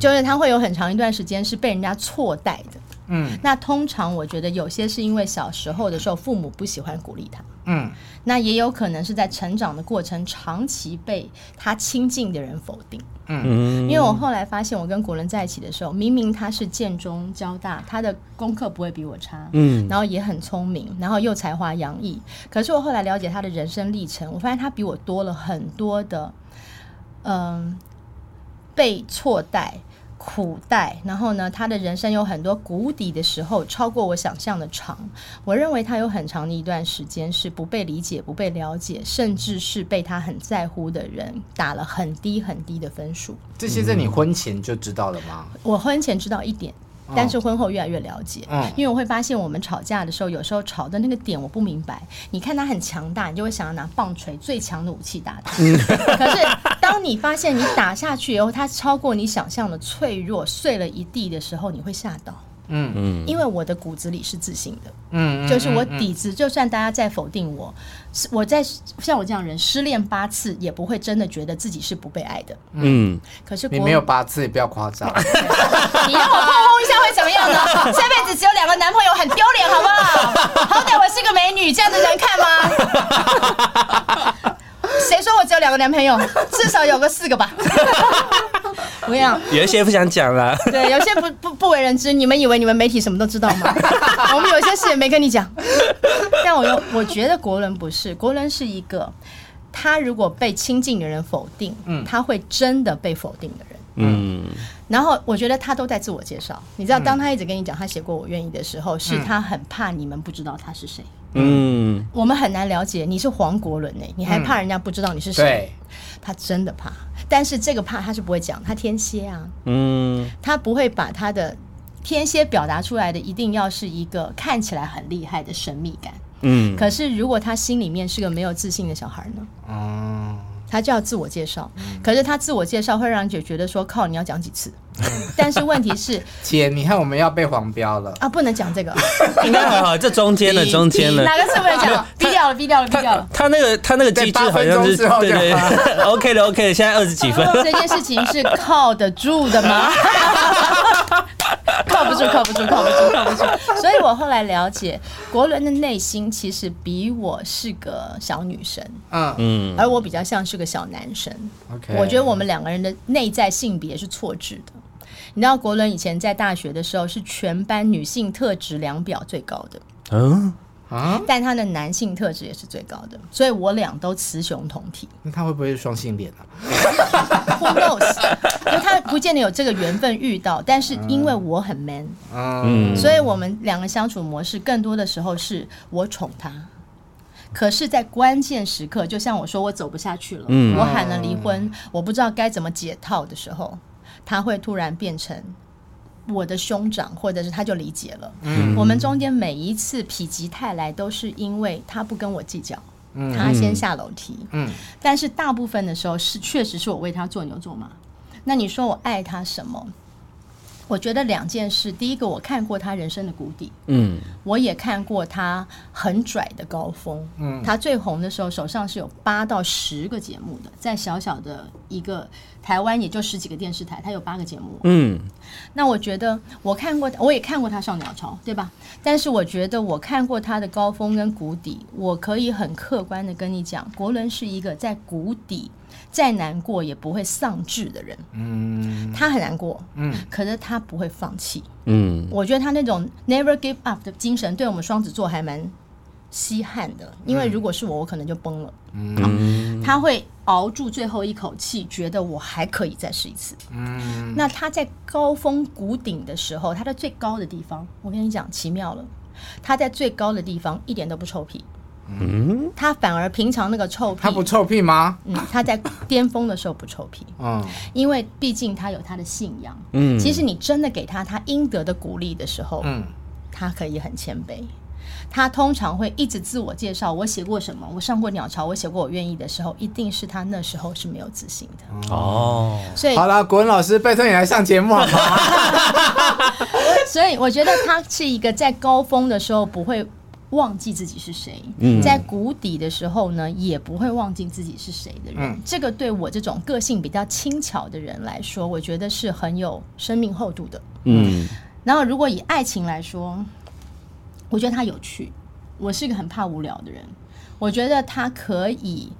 就是他会有很长一段时间是被人家错待的，嗯。那通常我觉得有些是因为小时候的时候父母不喜欢鼓励他。嗯，那也有可能是在成长的过程，长期被他亲近的人否定。嗯，因为我后来发现，我跟国伦在一起的时候，明明他是建中交大，他的功课不会比我差，嗯，然后也很聪明，然后又才华洋溢。可是我后来了解他的人生历程，我发现他比我多了很多的，嗯。被错待。苦待，然后呢，他的人生有很多谷底的时候，超过我想象的长。我认为他有很长的一段时间是不被理解、不被了解，甚至是被他很在乎的人打了很低很低的分数。这些在你婚前就知道了吗？我婚前知道一点。但是婚后越来越了解，嗯，因为我会发现我们吵架的时候，有时候吵的那个点我不明白。你看他很强大，你就会想要拿棒槌最强的武器打他。可是当你发现你打下去以后，他超过你想象的脆弱，碎了一地的时候，你会吓到。嗯嗯，因为我的骨子里是自信的，嗯，就是我底子，就算大家再否定我，我在像我这样人失恋八次，也不会真的觉得自己是不被爱的，嗯。可是你没有八次，也不要夸张。你让我碰碰一下会怎么样呢？下辈子只有两个男朋友很丢脸，好不好？好歹我是个美女，这样的人看吗？谁说我只有两个男朋友？至少有个四个吧。不要，有一些不想讲了。对，有些不不不为人知。你们以为你们媒体什么都知道吗？我们有些事也没跟你讲。但我又我觉得国伦不是，国伦是一个，他如果被亲近的人否定，嗯，他会真的被否定的人。嗯。然后我觉得他都在自我介绍。你知道，当他一直跟你讲他写过《我愿意》的时候，是他很怕你们不知道他是谁。嗯。我们很难了解你是黄国伦呢，你还怕人家不知道你是谁？对。他真的怕。但是这个怕他是不会讲，他天蝎啊，嗯，他不会把他的天蝎表达出来的，一定要是一个看起来很厉害的神秘感，嗯。可是如果他心里面是个没有自信的小孩呢？嗯。他就要自我介绍，可是他自我介绍会让人觉得说靠，你要讲几次？但是问题是，姐，你看我们要被黄标了啊，不能讲这个。应该还好，这中间的中间的哪个是不能讲？逼掉了，逼掉了，逼掉了。他那个他那个机制好像是对对，OK 的 OK 的，现在二十几分。这件事情是靠得住的吗？靠不住，靠不住，靠不住，靠不住。所以我后来了解，国伦的内心其实比我是个小女生，嗯嗯，而我比较像是个小男生。OK，我觉得我们两个人的内在性别是错置的。你知道，国伦以前在大学的时候是全班女性特质量表最高的，嗯。啊！但他的男性特质也是最高的，所以我俩都雌雄同体。那他会不会是双性恋啊？Who knows？因为他不见得有这个缘分遇到，但是因为我很 man，嗯，所以我们两个相处模式更多的时候是我宠他，可是，在关键时刻，就像我说我走不下去了，嗯，我喊了离婚，我不知道该怎么解套的时候，他会突然变成。我的兄长，或者是他就理解了。嗯，我们中间每一次否极泰来，都是因为他不跟我计较，嗯，他先下楼梯。嗯，但是大部分的时候是确实是我为他做牛做马。那你说我爱他什么？我觉得两件事，第一个我看过他人生的谷底，嗯，我也看过他很拽的高峰，嗯，他最红的时候手上是有八到十个节目的，在小小的一个台湾也就十几个电视台，他有八个节目，嗯，那我觉得我看过，我也看过他上鸟巢，对吧？但是我觉得我看过他的高峰跟谷底，我可以很客观的跟你讲，国伦是一个在谷底。再难过也不会丧志的人，嗯，他很难过，嗯，可是他不会放弃，嗯，我觉得他那种 never give up 的精神，对我们双子座还蛮稀罕的，因为如果是我，我可能就崩了，嗯，他会熬住最后一口气，觉得我还可以再试一次，嗯，那他在高峰谷顶的时候，他在最高的地方，我跟你讲奇妙了，他在最高的地方一点都不臭屁。嗯，他反而平常那个臭屁，他不臭屁吗？嗯，他在巅峰的时候不臭屁。嗯，因为毕竟他有他的信仰。嗯，其实你真的给他他应得的鼓励的时候，嗯，他可以很谦卑。他通常会一直自我介绍，我写过什么，我上过鸟巢，我写过我愿意的时候，一定是他那时候是没有自信的。哦，所以好了，国文老师，拜托你来上节目好吗？所以我觉得他是一个在高峰的时候不会。忘记自己是谁，在谷底的时候呢，也不会忘记自己是谁的人。这个对我这种个性比较轻巧的人来说，我觉得是很有生命厚度的。嗯，然后如果以爱情来说，我觉得他有趣。我是一个很怕无聊的人，我觉得他可以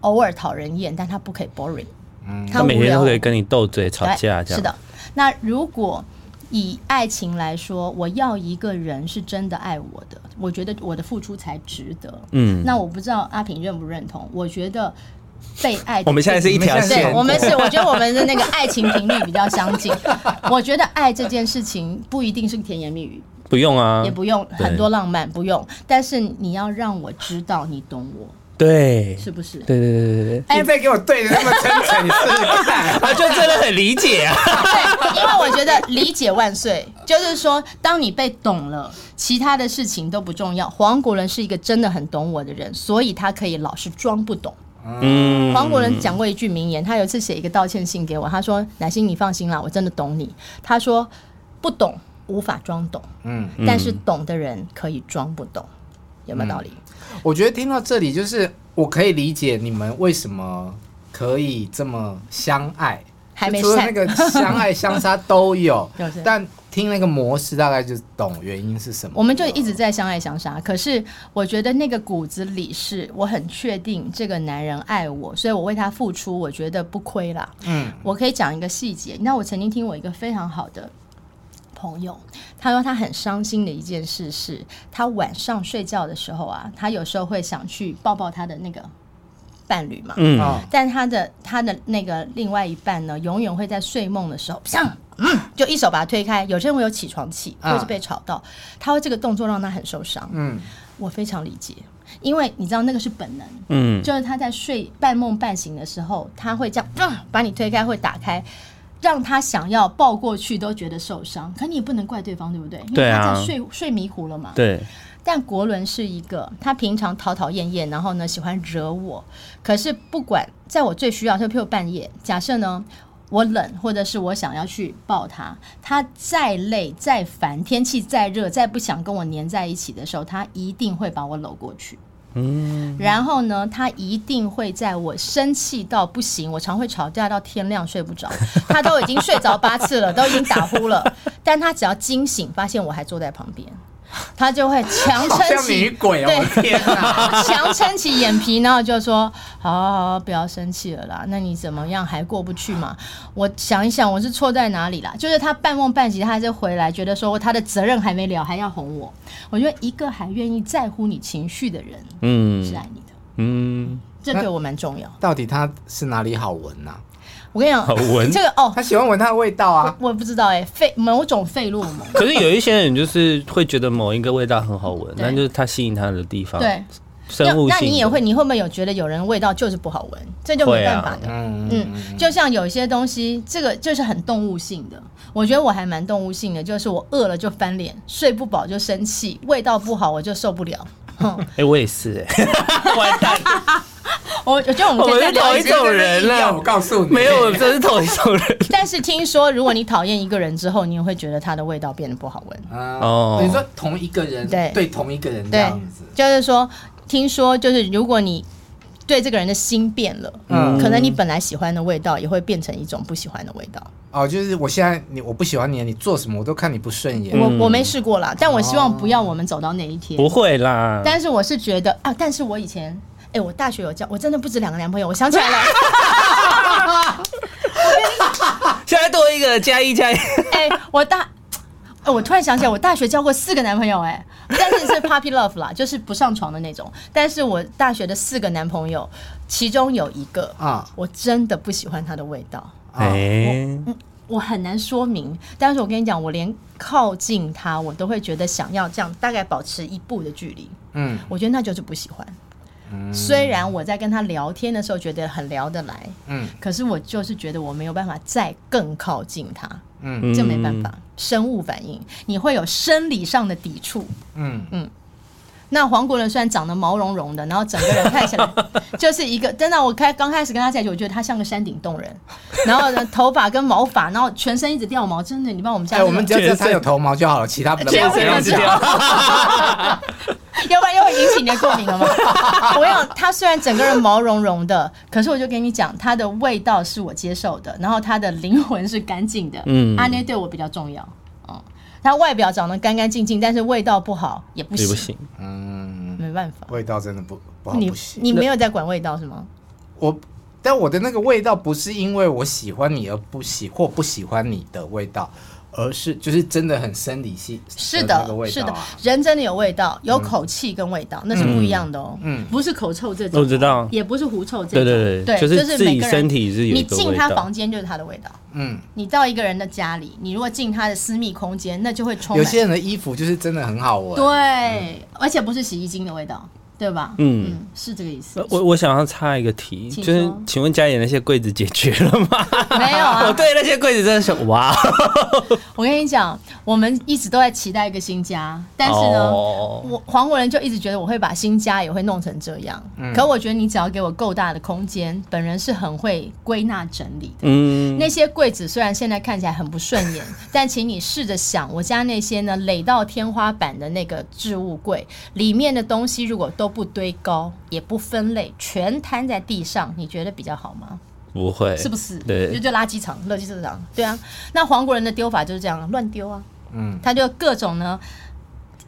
偶尔讨人厌，但他不可以 boring。嗯，他每天都可以跟你斗嘴吵架，这样。是的。那如果以爱情来说，我要一个人是真的爱我的，我觉得我的付出才值得。嗯，那我不知道阿平认不认同？我觉得被爱。我们现在是一条线，对，我们是，我觉得我们的那个爱情频率比较相近。我觉得爱这件事情不一定是甜言蜜语，不用啊，也不用很多浪漫，不用。但是你要让我知道你懂我。对，是不是？对对对对对。现在给我对的那么真诚，你试试看，他 就真的很理解啊。对，因为我觉得理解万岁，就是说，当你被懂了，其他的事情都不重要。黄国伦是一个真的很懂我的人，所以他可以老是装不懂。嗯，黄国伦讲过一句名言，他有一次写一个道歉信给我，他说：“乃心，你放心啦，我真的懂你。”他说：“不懂无法装懂，嗯，但是懂的人可以装不懂，有没有道理？”我觉得听到这里，就是我可以理解你们为什么可以这么相爱，还没除了那个相爱 相杀都有，但听那个模式大概就懂原因是什么。我们就一直在相爱相杀，可是我觉得那个骨子里是我很确定这个男人爱我，所以我为他付出，我觉得不亏啦。嗯，我可以讲一个细节，那我曾经听我一个非常好的。朋友，他说他很伤心的一件事是，他晚上睡觉的时候啊，他有时候会想去抱抱他的那个伴侣嘛，嗯，但他的他的那个另外一半呢，永远会在睡梦的时候，砰，嗯，就一手把他推开。有些人会有起床气，或是被吵到，他会这个动作让他很受伤。嗯，我非常理解，因为你知道那个是本能，嗯，就是他在睡半梦半醒的时候，他会这样，嗯，把你推开，会打开。让他想要抱过去都觉得受伤，可你也不能怪对方，对不对？因为他在睡睡迷糊了嘛。对。但国伦是一个，他平常讨讨厌厌，然后呢喜欢惹我。可是不管在我最需要，就譬如半夜，假设呢我冷，或者是我想要去抱他，他再累再烦，天气再热，再不想跟我黏在一起的时候，他一定会把我搂过去。然后呢，他一定会在我生气到不行，我常会吵架到天亮睡不着，他都已经睡着八次了，都已经打呼了，但他只要惊醒，发现我还坐在旁边。他就会强撑起女鬼哦，对，天哪，强撑起眼皮，然后就说：“好好好，不要生气了啦。那你怎么样还过不去嘛？我想一想，我是错在哪里啦？就是他半梦半醒，他还是回来，觉得说他的责任还没了，还要哄我。我觉得一个还愿意在乎你情绪的人，嗯，是爱你的，嗯，这对我蛮重要。到底他是哪里好闻呢？我跟你讲，闻这个哦，他喜欢闻它的味道啊。我，我不知道哎，费某种费洛蒙。可是有一些人就是会觉得某一个味道很好闻，那就是他吸引他的地方。对，生物。那你也会，你会不会有觉得有人味道就是不好闻？这就没办法的。嗯嗯。就像有一些东西，这个就是很动物性的。我觉得我还蛮动物性的，就是我饿了就翻脸，睡不饱就生气，味道不好我就受不了。哎，我也是哎，完蛋。我我觉得我们我是同一种人了。我告诉你，没有，这是同一种人。但是听说，如果你讨厌一个人之后，你也会觉得他的味道变得不好闻。哦，你说同一个人对对同一个人这样子，就是说，听说就是如果你对这个人的心变了，嗯，可能你本来喜欢的味道也会变成一种不喜欢的味道。哦，就是我现在你我不喜欢你，你做什么我都看你不顺眼。我我没试过啦，但我希望不要我们走到那一天。不会啦，但是我是觉得啊，但是我以前。哎、欸，我大学有交，我真的不止两个男朋友。我想起来了，现在多一个加一加一。哎、欸，我大，哎，我突然想起来，我大学交过四个男朋友，哎，但是是 puppy love 啦，就是不上床的那种。但是我大学的四个男朋友，其中有一个啊，我真的不喜欢他的味道。哎、我很难说明，但是我跟你讲，我连靠近他，我都会觉得想要这样，大概保持一步的距离。嗯，我觉得那就是不喜欢。虽然我在跟他聊天的时候觉得很聊得来，嗯，可是我就是觉得我没有办法再更靠近他，嗯，这没办法，生物反应，你会有生理上的抵触，嗯。嗯。那黄国伦虽然长得毛茸茸的，然后整个人看起来就是一个，真的，我开刚开始跟他在一起，我觉得他像个山顶洞人，然后呢，头发跟毛发，然后全身一直掉毛，真的，你帮我们家，哎，我们只要知道他有头毛就好了，其他不能掉，要不然又会引起你的过敏了吗？我想他虽然整个人毛茸茸的，可是我就跟你讲，他的味道是我接受的，然后他的灵魂是干净的，嗯，阿内对我比较重要。他外表长得干干净净，但是味道不好也不行。不行，嗯，没办法，味道真的不不好不行。你你没有在管味道是吗？我，但我的那个味道不是因为我喜欢你而不喜或不喜欢你的味道，而是就是真的很生理性是的是的人真的有味道，有口气跟味道，那是不一样的哦。嗯。不是口臭这种，我知道。也不是狐臭这种，对对对，就是自己每个人身体是有你进他房。间就是他的味道。嗯，你到一个人的家里，你如果进他的私密空间，那就会充满。有些人的衣服就是真的很好闻，对，而且不是洗衣精的味道，对吧？嗯嗯，是这个意思。我我想要插一个题，就是说请问家里那些柜子解决了吗？没有啊，我对那些柜子真的是哇，我跟你讲，我们一直都在期待一个新家，但是呢，哦我黄国人就一直觉得我会把新家也会弄成这样。可我觉得你只要给我够大的空间，本人是很会归纳整理的。嗯，那些柜子虽然现在看起来很不顺眼，但请你试着想，我家那些呢垒到天花板的那个置物柜里面的东西，如果都不堆高，也不分类，全摊在地上，你觉得比较好吗？不会，是不是？对就就垃圾场、垃圾市场，对啊。那黄国人的丢法就是这样，乱丢啊。嗯，他就各种呢，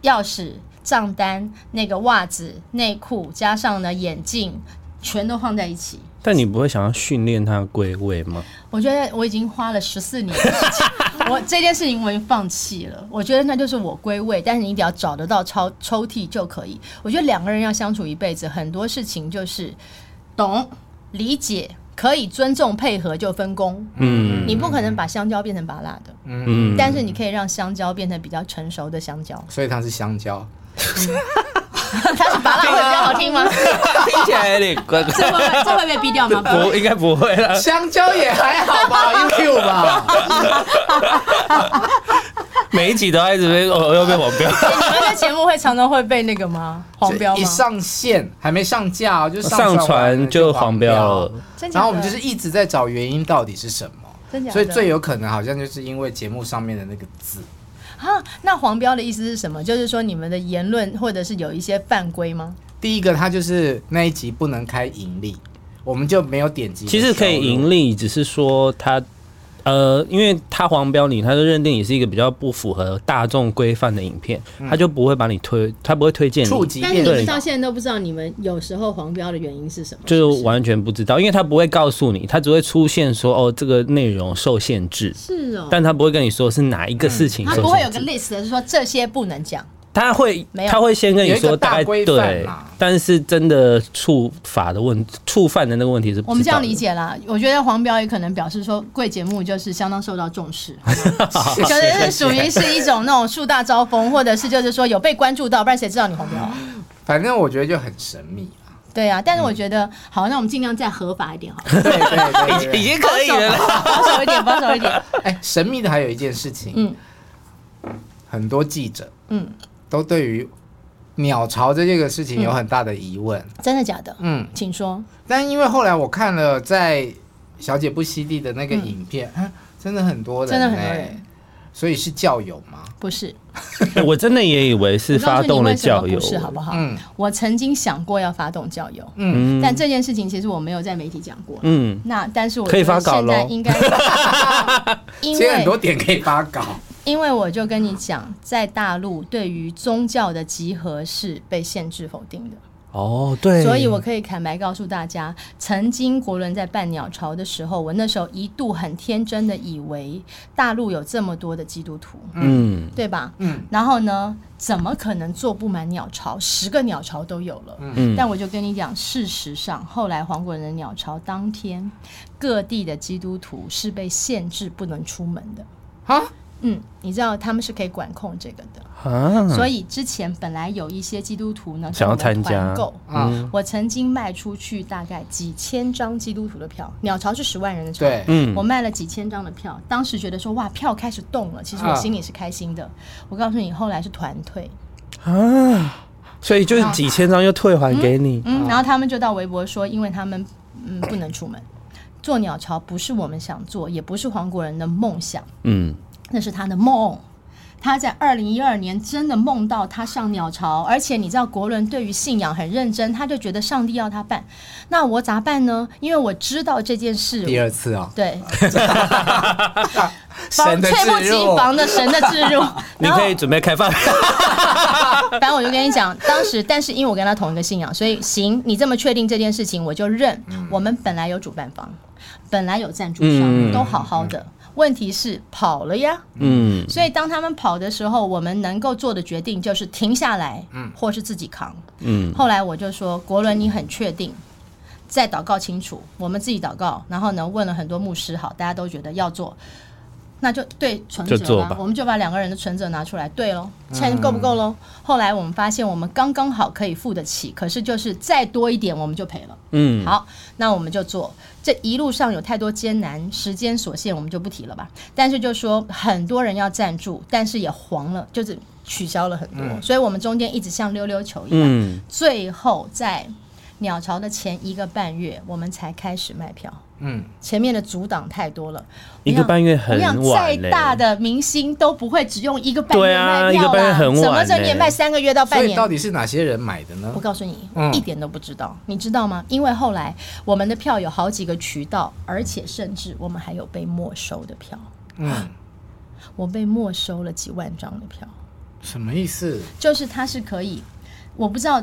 钥匙、账单、那个袜子、内裤，加上呢眼镜，全都放在一起。但你不会想要训练它的归位吗？我觉得我已经花了十四年的时间，我这件事情我已经放弃了。我觉得那就是我归位，但是你一定要找得到抽抽屉就可以。我觉得两个人要相处一辈子，很多事情就是懂、理解、可以尊重、配合就分工。嗯你不可能把香蕉变成芭乐的，嗯，但是你可以让香蕉变成比较成熟的香蕉。所以它是香蕉。它是拔蜡会比较好听吗？听起来有点怪怪。这会这会被逼掉吗？不应该不会了。香蕉也还好吧，YouTube 吧。每一集都一直被，哦，又被黄标。你们的节目会常常会被那个吗？黄标吗？一上线还没上架哦，就上上传就黄标了。然后我们就是一直在找原因到底是什么，真假所以最有可能好像就是因为节目上面的那个字。啊，那黄标的意思是什么？就是说你们的言论或者是有一些犯规吗？第一个，他就是那一集不能开盈利，我们就没有点击。其实可以盈利，只是说它，呃，因为他黄标你，他就认定你是一个比较不符合大众规范的影片，他就不会把你推，他不会推荐你，触及但是你到现在都不知道你们有时候黄标的原因是什么？就是完全不知道，因为他不会告诉你，他只会出现说哦，这个内容受限制，是哦，但他不会跟你说是哪一个事情受他不会有个。list 是说这些不能讲。他会没有他会先跟你说大概大规范对嘛，但是真的触法的问触犯的那个问题是我们这样理解啦，我觉得黄标也可能表示说贵节目就是相当受到重视，可能是属于是一种那种树大招风，或者是就是说有被关注到，不然谁知道你黄标啊？反正我觉得就很神秘啊。对啊，但是我觉得好，那我们尽量再合法一点好了，对对对对已经可以了。保守一点，保守一点。哎，神秘的还有一件事情，嗯很多记者嗯，都对于鸟巢这件个事情有很大的疑问。真的假的？嗯，请说。但因为后来我看了在小姐不吸地的那个影片，啊 真的很多人，真的很多人，所以是教友吗？不是，我真的也以为是发动了教友不，是好不好？嗯我曾经想过要发动教友，嗯，但这件事情其实我没有在媒体讲过。嗯，那但是我可以发稿咯现在应该，因其实很多为点可以发稿。因为我就跟你讲，在大陆对于宗教的集合是被限制否定的。哦，对，所以我可以坦白告诉大家，曾经国伦在办鸟巢的时候，我那时候一度很天真的以为大陆有这么多的基督徒，嗯，对吧？嗯，然后呢，怎么可能坐不满鸟巢？十个鸟巢都有了。嗯但我就跟你讲，事实上，后来黄国伦的鸟巢当天，各地的基督徒是被限制不能出门的。啊，嗯，你知道他们是可以管控这个的。啊，所以之前本来有一些基督徒呢，想要参加。团购嗯。我曾经卖出去大概几千张基督徒的票，鸟巢是十万人的场，对，嗯。我卖了几千张的票，当时觉得说哇，票开始动了，其实我心里是开心的。我告诉你，后来是团退，啊，所以就是几千张又退还给你，嗯，然后他们就到微博说，因为他们嗯不能出门，做鸟巢不是我们想做，也不是黄国人的梦想，嗯，那是他的梦。他在二零一二年真的梦到他上鸟巢，而且你知道国伦对于信仰很认真，他就觉得上帝要他办，那我咋办呢？因为我知道这件事，第二次哦，对，防猝不及防的神的置入，你可以准备开放，反正我就跟你讲，当时但是因为我跟他同一个信仰，所以行，你这么确定这件事情，我就认。我们本来有主办方，本来有赞助商，嗯都好好的。问题是跑了呀。嗯，所以当他们跑的时候，我们能够做的决定就是停下来，嗯，或是自己扛。嗯，后来我就说，国伦，你很确定？再祷告清楚，我们自己祷告，然后呢，问了很多牧师，好，大家都觉得要做。那就对存折吧，我们就把两个人的存折拿出来对喽，钱够不够喽？嗯、后来我们发现我们刚刚好可以付得起，可是就是再多一点我们就赔了。嗯，好，那我们就做。这一路上有太多艰难，时间所限，我们就不提了吧。但是就说很多人要赞助，但是也黄了，就是取消了很多，嗯、所以我们中间一直像溜溜球一样，嗯、最后在鸟巢的前一个半月，我们才开始卖票。嗯，前面的阻挡太多了，一个半月很晚。再大的明星都不会只用一个半月卖票啦。对啊，一个半月很晚。怎么着你也卖三个月到半年？所以到底是哪些人买的呢？我告诉你，一点都不知道。你知道吗？因为后来我们的票有好几个渠道，而且甚至我们还有被没收的票。嗯，我被没收了几万张的票。什么意思？就是它是可以，我不知道。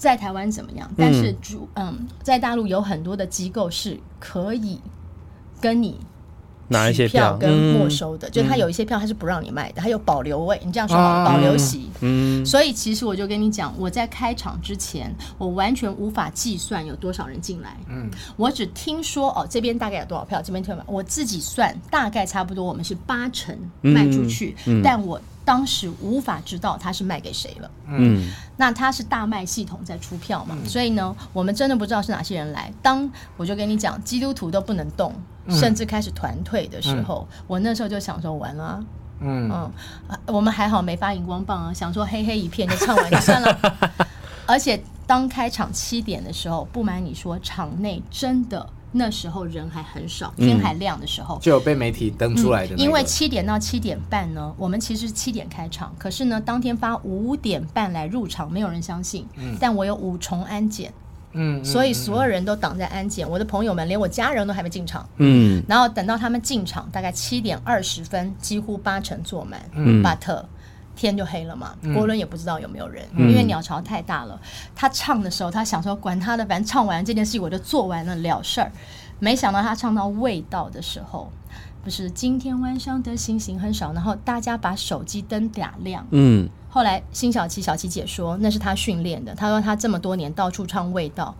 在台湾怎么样？但是主嗯，在大陆有很多的机构是可以跟你拿一些票跟没收的，就他有一些票他是不让你卖的，他有保留位，你这样说好，保留席。嗯，所以其实我就跟你讲，我在开场之前，我完全无法计算有多少人进来。嗯，我只听说哦，这边大概有多少票，这边退满，我自己算大概差不多，我们是八成卖出去，但我。当时无法知道他是卖给谁了，嗯，那他是大卖系统在出票嘛，嗯、所以呢，我们真的不知道是哪些人来。当我就跟你讲，基督徒都不能动，嗯、甚至开始团退的时候，嗯、我那时候就想说完了、啊，嗯。嗯，我们还好没发荧光棒啊，想说黑黑一片就唱完就算了。而且当开场七点的时候，不瞒你说，场内真的。那时候人还很少，天还亮的时候，就有被媒体登出来的。因为七点到七点半呢，我们其实是七点开场，可是呢，当天发五点半来入场，没有人相信。但我有五重安检，嗯，所以所有人都挡在安检。我的朋友们，连我家人都还没进场，嗯，然后等到他们进场，大概七点二十分，几乎八成坐满，嗯，but 天就黑了嘛，国伦也不知道有没有人，因为鸟巢太大了。他唱的时候，他想说管他的，反正唱完这件事我就做完了了事儿。没想到他唱到味道的时候，不是今天晚上的星星很少，然后大家把手机灯打亮。嗯，后来辛晓琪小琪姐说那是他训练的，他说他这么多年到处唱味道，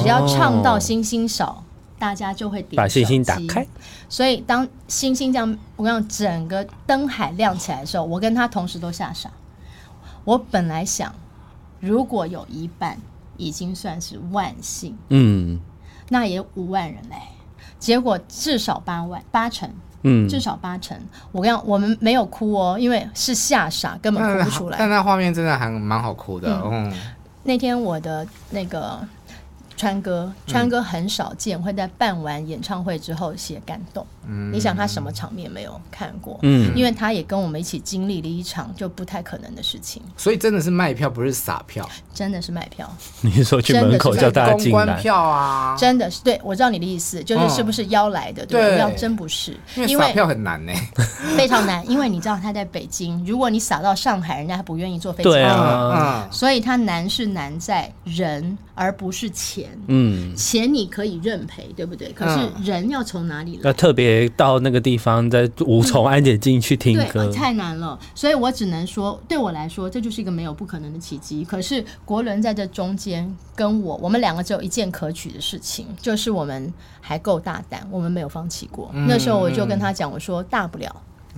只要唱到星星少。大家就会点把星星打开，所以当星星这样，我让整个灯海亮起来的时候，我跟他同时都吓傻。我本来想，如果有一半已经算是万幸，嗯，那也五万人嘞。结果至少八万八成，嗯，至少八成。我跟你讲，我们没有哭哦，因为是吓傻，根本哭不出来。但那画面真的还蛮好哭的。嗯，嗯那天我的那个。川哥，川哥很少见会在办完演唱会之后写感动。嗯，你想他什么场面没有看过？嗯，因为他也跟我们一起经历了一场就不太可能的事情。所以真的是卖票，不是撒票。真的是卖票。你是说去门口叫大家进来？公关票啊，真的是对，我知道你的意思，就是是不是邀来的？对，要真不是，因为撒票很难呢，非常难。因为你知道他在北京，如果你撒到上海，人家还不愿意坐飞机。对啊，所以他难是难在人，而不是钱。嗯，钱你可以认赔，对不对？可是人要从哪里来？要特别到那个地方，在五重安检进去听歌，对，太难了。所以我只能说，对我来说，这就是一个没有不可能的奇迹。可是国伦在这中间跟我，我们两个只有一件可取的事情，就是我们还够大胆，我们没有放弃过。那时候我就跟他讲，我说大不了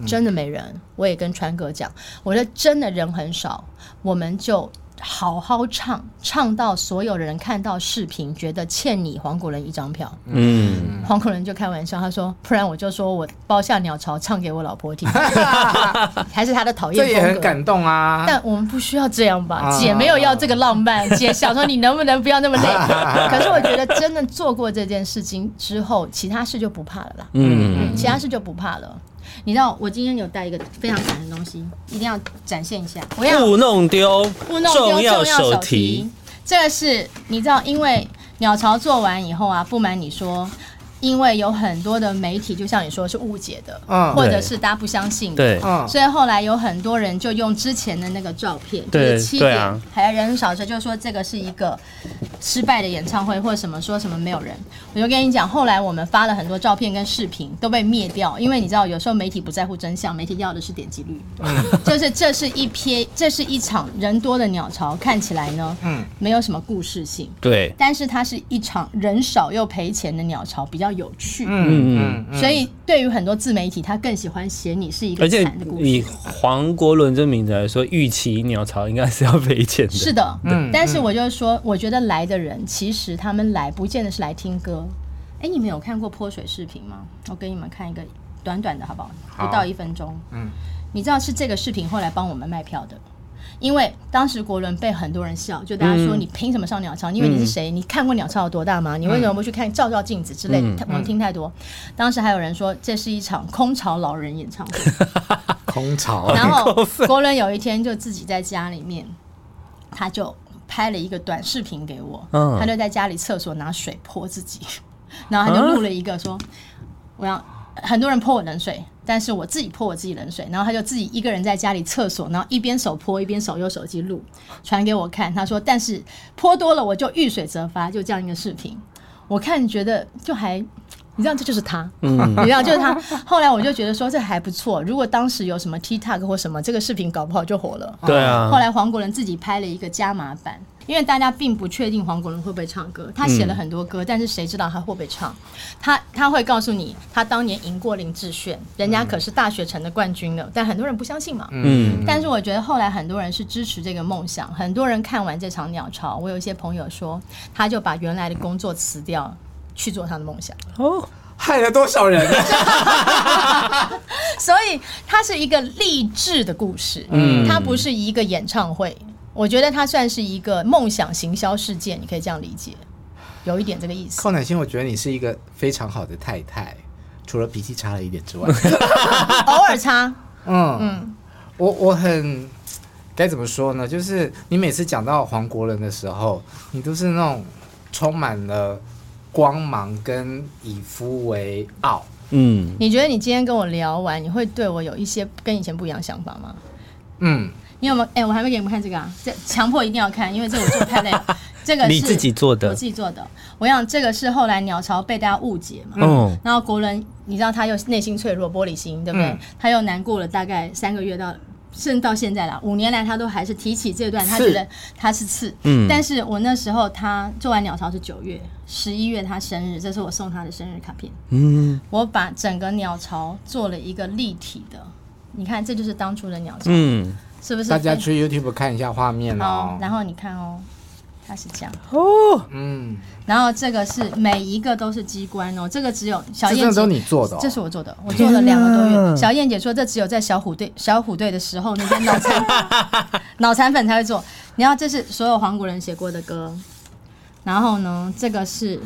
真的没人，我也跟川哥讲，我说真的人很少，我们就。好好唱，唱到所有的人看到视频，觉得欠你黄国伦一张票。嗯，黄国伦就开玩笑，他说：“不然我就说我包下鸟巢唱给我老婆听。”还是他的讨厌。这也很感动啊！但我们不需要这样吧？姐没有要这个浪漫，姐想说你能不能不要那么累？可是我觉得真的做过这件事情之后，其他事就不怕了啦。嗯，其他事就不怕了。你知道我今天有带一个非常感人的东西，一定要展现一下。我要勿弄丢，勿弄丢重要手提。这个是你知道，因为鸟巢做完以后啊，不瞒你说，因为有很多的媒体，就像你说是误解的，嗯或者是大家不相信的，对，嗯，所以后来有很多人就用之前的那个照片，对就是七点对啊。还人少时候，就说这个是一个失败的演唱会，或者什么说什么没有人。我就跟你讲，后来我们发了很多照片跟视频都被灭掉，因为你知道有时候媒体不在乎真相，媒体要的是点击率。就是这是一篇，这是一场人多的鸟巢，看起来呢，嗯，没有什么故事性，对，但是它是一场人少又赔钱的鸟巢，比较有趣。嗯嗯，所以对于很多自媒体，他更喜欢写你是一个惨的故事以。黄国伦这名字来说，预期鸟巢应该是要赔钱的。是的，嗯但是我就是说，我觉得来的人其实他们来不见得是来听歌。哎，你们有看过泼水视频吗？我给你们看一个短短的，好不好？好不到一分钟。嗯，你知道是这个视频后来帮我们卖票的。因为当时国伦被很多人笑，就大家说你凭什么上鸟巢？因为你是谁？你看过鸟巢有多大吗？你为什么不去看照照镜子之类的？我们听太多。当时还有人说这是一场空巢老人演唱会。空巢，然后 国伦有一天就自己在家里面，他就拍了一个短视频给我，嗯他就在家里厕所拿水泼自己，然后他就录了一个说，我要很多人泼我冷水，但是我自己泼我自己冷水，然后他就自己一个人在家里厕所，然后一边手泼一边手用手机录，传给我看，他说但是泼多了我就遇水则发，就这样一个视频，我看觉得就还。你知道这就是他，嗯你知道就是他。后来我就觉得说这还不错，如果当时有什么 TikTok 或什么，这个视频搞不好就火了。对啊，后来黄国伦自己拍了一个加码版，因为大家并不确定黄国伦会不会唱歌，他写了很多歌，但是谁知道他会不会唱？他他会告诉你，他当年赢过林志炫，人家可是大学城的冠军了，但很多人不相信嘛。嗯，但是我觉得后来很多人是支持这个梦想，很多人看完这场鸟巢，我有一些朋友说，他就把原来的工作辞掉，去做他的梦想。哦，害了多少人啊？所以 它是一个励志的故事，嗯，它不是一个演唱会，我觉得它算是一个梦想行销事件，你可以这样理解，有一点这个意思。寇乃馨，我觉得你是一个非常好的太太，除了脾气差了一点之外，偶尔差，嗯嗯，我我很该怎么说呢？就是你每次讲到黄国伦的时候，你都是那种充满了光芒跟以夫为傲。嗯，你觉得你今天跟我聊完，你会对我有一些跟以前不一样想法吗？嗯，你有没有？哎、我还没给你们看这个啊，这强迫一定要看，因为这我做得太累了。这个是你自己做的我自己做的。我想这个是后来鸟巢被大家误解嘛，嗯然后国人，你知道他又内心脆弱，玻璃心，对不对？嗯他又难过了大概三个月到，甚至到现在了，五年来他都还是提起这段，他刺觉得他是刺。嗯但是我那时候他做完鸟巢是九月，十一月他生日，这是我送他的生日卡片。嗯我把整个鸟巢做了一个立体的，你看这就是当初的鸟巢，嗯，是不是？大家去 YouTube 看一下画面哦，。然后你看哦，它是这样。哦，嗯，然后这个是每一个都是机关哦，这个只有小燕姐都你做的哦这是我做的，我做了两个多月。小燕姐说，这只有在小虎队小虎队的时候，那些脑残 脑残粉才会做。然后这是所有黄国伦写过的歌，然后呢，这个是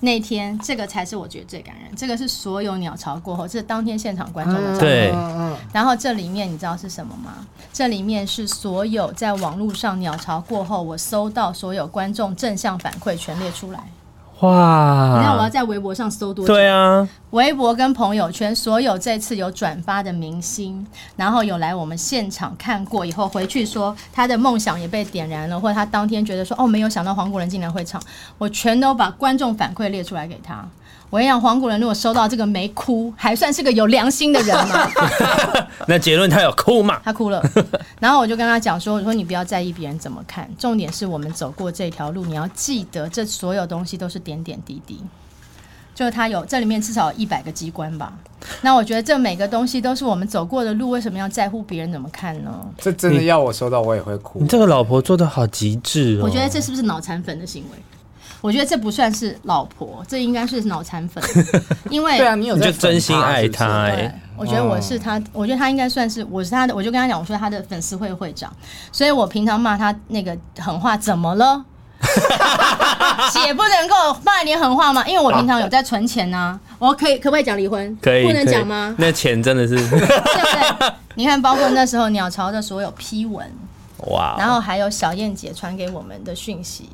那天这个才是我觉得最感人，这个是所有鸟巢过后，这是当天现场观众的照片。嗯然后这里面你知道是什么吗？这里面是所有在网络上鸟巢过后，我搜到所有观众正向反馈全列出来。哇，你看我要在微博上搜多久？对啊，微博跟朋友圈所有这次有转发的明星，然后有来我们现场看过以后回去说他的梦想也被点燃了，或者他当天觉得说哦没有想到黄国伦竟然会唱，我全都把观众反馈列出来给他。我跟你讲，黄古人如果收到这个没哭，还算是个有良心的人吗。那结论他有哭吗？他哭了，然后我就跟他讲说：“我说你不要在意别人怎么看，重点是我们走过这条路，你要记得这所有东西都是点点滴滴。就是他有这里面至少有一百个机关吧。那我觉得这每个东西都是我们走过的路，为什么要在乎别人怎么看呢？这真的要我收到我也会哭你。这个老婆做的好极致哦。我觉得这是不是脑残粉的行为？我觉得这不算是老婆，这应该是脑残粉，因为对啊，你有你就真心爱他哎对，我觉得我是他，我觉得他应该算是我是他的，我就跟他讲，我说他的粉丝会会长，所以我平常骂他那个狠话怎么了？姐不能够骂一点狠话吗？因为我平常有在存钱呢、我可以可不可以讲离婚？可以，不能讲吗？那钱真的是 对不对？你看，包括那时候鸟巢的所有批文，哇，然后还有小燕姐传给我们的讯息，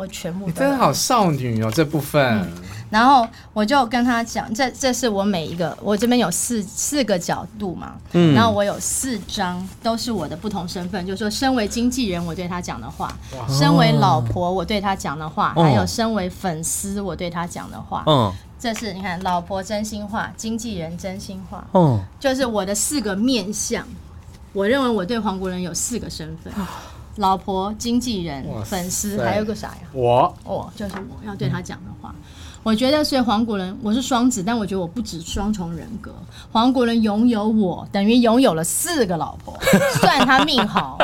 我全部都你真的好少女哦，这部分。然后我就跟他讲，这这是我每一个，我这边有四四个角度嘛，嗯，然后我有四张都是我的不同身份，就是说，身为经纪人我对他讲的话，身为老婆我对他讲的话，还有身为粉丝我对他讲的话，嗯，这是你看，老婆真心话，经纪人真心话，嗯，就是我的四个面相，我认为我对黄国伦有四个身份。老婆、经纪人、粉丝，还有个啥呀？我，哦，就是我要对他讲的话。嗯、我觉得，所以黄国伦，我是双子，但我觉得我不止双重人格。黄国伦拥有我，等于拥有了四个老婆，算他命好。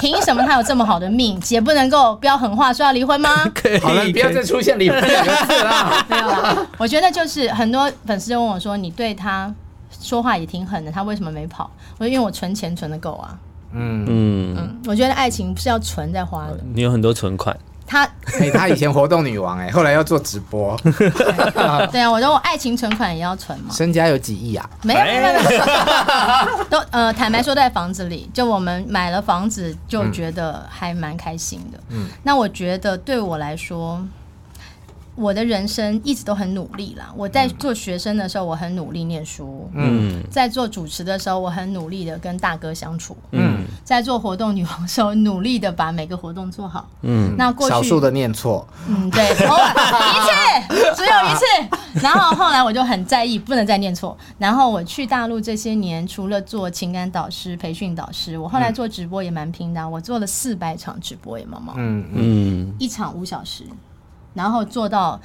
凭什么他有这么好的命？姐不能够飙狠话说要离婚吗？好了，不要再出现离婚两个字了。没有啦，我觉得就是很多粉丝问我说：“你对他说话也挺狠的，他为什么没跑？”我说：“因为我存钱存的够啊。”嗯嗯，我觉得爱情不是要存在花的。你有很多存款。他，哎，他以前活动女王，哎，后来要做直播。对啊，我说我爱情存款也要存嘛。身家有几亿啊？没有没有没有，都呃，坦白说在房子里，就我们买了房子，就觉得还蛮开心的。嗯，那我觉得对我来说。我的人生一直都很努力啦。我在做学生的时候，我很努力念书。嗯，在做主持的时候，我很努力的跟大哥相处。嗯，在做活动女王的时候，努力的把每个活动做好。嗯，那过去少数的念错。嗯，对，偶尔一次，只有一次。然后后来我就很在意，不能再念错。然后我去大陆这些年，除了做情感导师、培训导师，我后来做直播也蛮拼的。我做了四百场直播，也毛毛。嗯嗯，一场五小时。然后做到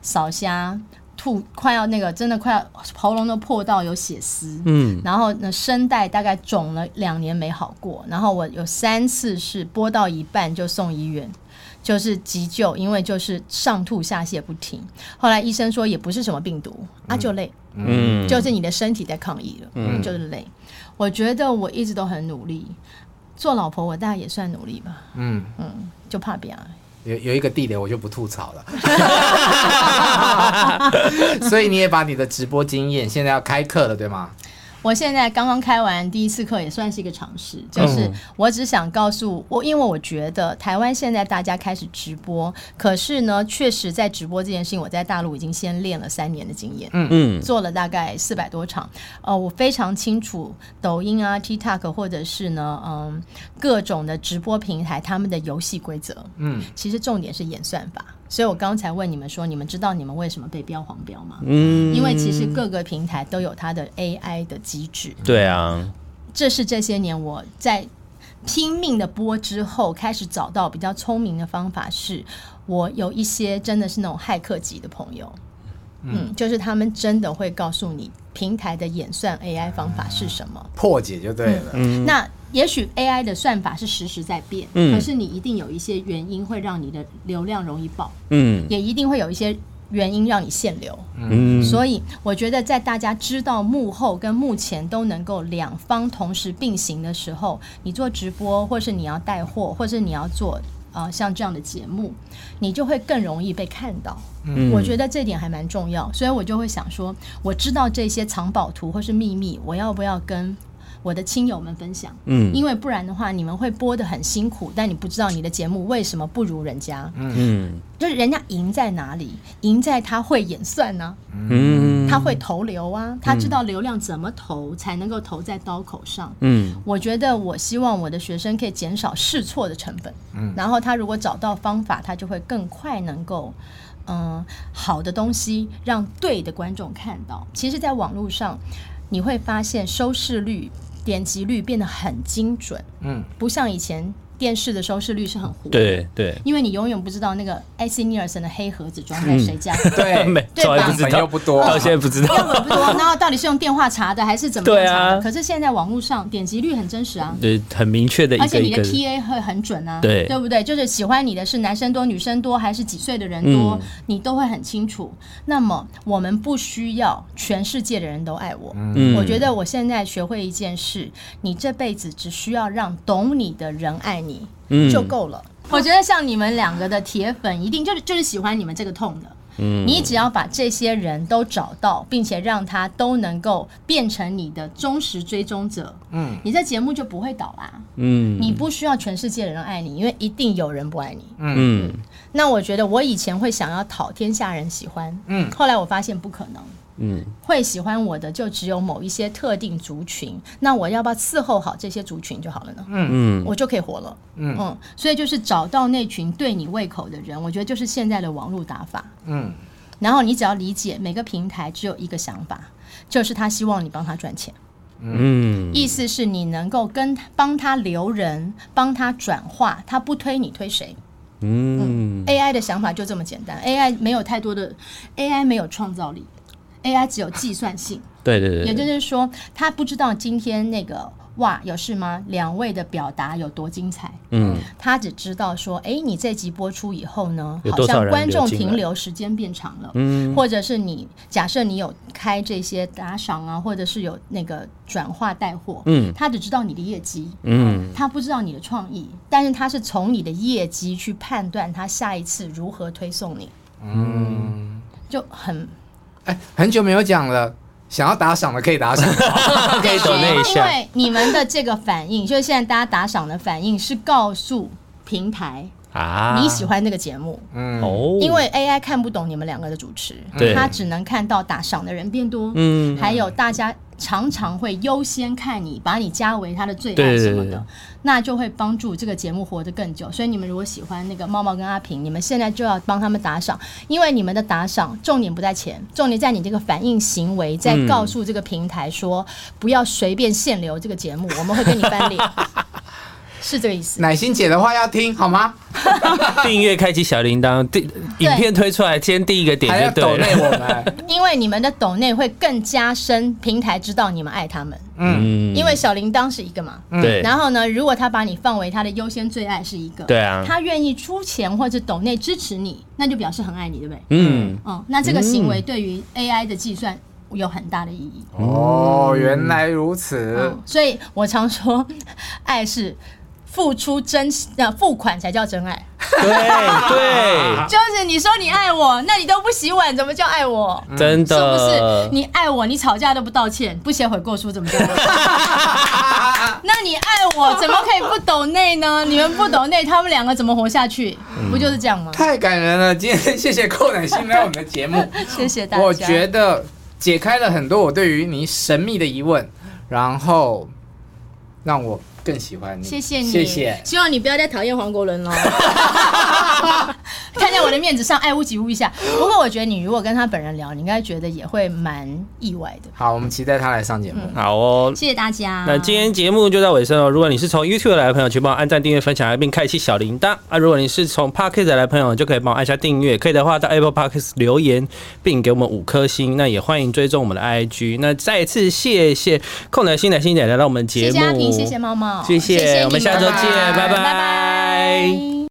扫虾吐，快要那个真的快要喉咙都破到有血丝，嗯，然后呢声带大概肿了两年没好过，然后我有三次是播到一半就送医院，就是急救，因为就是上吐下泻不停。后来医生说也不是什么病毒，啊就累，嗯，就是你的身体在抗议了，嗯，就是累。我觉得我一直都很努力，做老婆我大概也算努力吧，嗯。嗯，就怕别人。有有一个地雷，我就不吐槽了。所以你也把你的直播经验，现在要开课了，对吗？我现在刚刚开完第一次课，也算是一个尝试。就是我只想告诉我，因为我觉得台湾现在大家开始直播，可是呢，确实在直播这件事情，我在大陆已经先练了三年的经验，嗯嗯，做了大概四百多场。呃，我非常清楚抖音啊、TikTok 或者是呢，嗯，各种的直播平台他们的游戏规则。嗯，其实重点是演算法。所以我刚才问你们说，你们知道你们为什么被标黄标吗？嗯，因为其实各个平台都有它的 AI 的机制。对啊，这是这些年我在拼命的播之后，开始找到比较聪明的方法。是我有一些真的是那种骇客级的朋友，嗯，嗯，就是他们真的会告诉你平台的演算 AI 方法是什么，破解就对了。嗯，那。也许 AI 的算法是实时在变，嗯，可是你一定有一些原因会让你的流量容易爆，嗯，也一定会有一些原因让你限流，嗯，所以我觉得在大家知道幕后跟目前都能够两方同时并行的时候，你做直播，或是你要带货，或是你要做呃像这样的节目，你就会更容易被看到，嗯，我觉得这点还蛮重要，所以我就会想说，我知道这些藏宝图或是秘密，我要不要跟我的亲友们分享，嗯，因为不然的话，你们会播的很辛苦，但你不知道你的节目为什么不如人家，嗯，就是人家赢在哪里？赢在他会演算呢，嗯，他会投流啊，他知道流量怎么投才能够投在刀口上，嗯，我觉得我希望我的学生可以减少试错的成本，嗯，然后他如果找到方法，他就会更快能够，嗯，好的东西让对的观众看到。其实，在网络上你会发现收视率。点击率变得很精准，嗯，不像以前。电视的收视率是很糊，对对，因为你永远不知道那个艾希尼尔森的黑盒子装在谁家，对。对吧？朋友不多，到现在不知道，不多。然后到底是用电话查的还是怎么样查的？可是现在网络上点击率很真实啊，对，很明确的，而且你的 TA 会很准啊，对，对不对？就是喜欢你的是男生多、女生多，还是几岁的人多，你都会很清楚。那么我们不需要全世界的人都爱我，嗯，我觉得我现在学会一件事，你这辈子只需要让懂你的人爱你。就够了。我觉得像你们两个的铁粉，一定就是就是喜欢你们这个痛的。嗯，你只要把这些人都找到，并且让他都能够变成你的忠实追踪者，嗯，你这节目就不会倒啦。嗯，你不需要全世界的人爱你，因为一定有人不爱你。嗯，那我觉得我以前会想要讨天下人喜欢，嗯，后来我发现不可能。嗯，会喜欢我的就只有某一些特定族群，那我要不要伺候好这些族群就好了呢？嗯嗯，我就可以活了。嗯嗯，所以就是找到那群对你胃口的人，我觉得就是现在的网络打法。嗯，然后你只要理解每个平台只有一个想法，就是他希望你帮他赚钱。嗯，意思是你能够跟帮他留人，帮他转化，他不推你推谁？嗯，嗯，AI 的想法就这么简单，AI 没有太多的，AI 没有创造力。AI 只有计算性，对对对，也就是说，他不知道今天那个哇有事吗？两位的表达有多精彩，嗯，他只知道说，哎，你这集播出以后呢，好像观众停留时间变长了，嗯，或者是你假设你有开这些打赏啊，或者是有那个转化带货，嗯，他只知道你的业绩，嗯，他不知道你的创意，但是他是从你的业绩去判断他下一次如何推送你，嗯，就很。哎，很久没有讲了，想要打赏的可以打赏，可以抖那一下。因为你们的这个反应，就是现在大家打赏的反应，是告诉平台啊你喜欢那个节目。嗯，哦，因为 AI 看不懂你们两个的主持，对，他只能看到打赏的人变多，嗯，还有大家。常常会优先看你，把你加为他的最爱什么的，对对对对，那就会帮助这个节目活得更久。所以你们如果喜欢那个猫猫跟阿平，你们现在就要帮他们打赏，因为你们的打赏重点不在钱，重点在你这个反应行为，在告诉这个平台说、嗯、不要随便限流这个节目，我们会跟你翻脸。是这个意思。乃心姐的话要听好吗？订阅，开启小铃铛，第影片推出来，先第一个点就对了。因为你们的抖内会更加深，平台知道你们爱他们。嗯，因为小铃铛是一个嘛。对。然后呢，如果他把你放为他的优先最爱是一个，对啊，他愿意出钱或者抖内支持你，那就表示很爱你，对不对？嗯。哦，那这个行为对于 AI 的计算有很大的意义。哦，原来如此。所以我常说，爱是。付出真呃付款才叫真爱，对对，就是你说你爱我，那你都不洗碗，怎么叫爱我？真的，是不是？你爱我，你吵架都不道歉，不写悔过书，怎么叫？那你爱我，怎么可以不抖内呢？你们不抖内，他们两个怎么活下去？不就是这样吗？太感人了！今天谢谢寇乃馨来我们的节目，谢谢大家。我觉得解开了很多我对于你神秘的疑问，然后让我。更喜欢你，谢谢你，谢谢。希望你不要再讨厌黄国伦喽。看在我的面子上，爱屋及乌一下。不过我觉得你如果跟他本人聊，你应该觉得也会蛮意外的。好，我们期待他来上节目。嗯、好哦，谢谢大家。那今天节目就到尾声了。如果你是从 YouTube 来的朋友，请帮我按赞、订阅、分享，并开启小铃铛。啊，如果你是从 Podcast 来的朋友，就可以帮我按下订阅。可以的话，到 Apple Podcast 留言，并给我们五颗星。那也欢迎追踪我们的 IG。那再一次谢谢寇乃馨、乃馨姐来到我们节目。谢谢阿平，谢谢猫猫，谢谢，我们下周见，拜拜。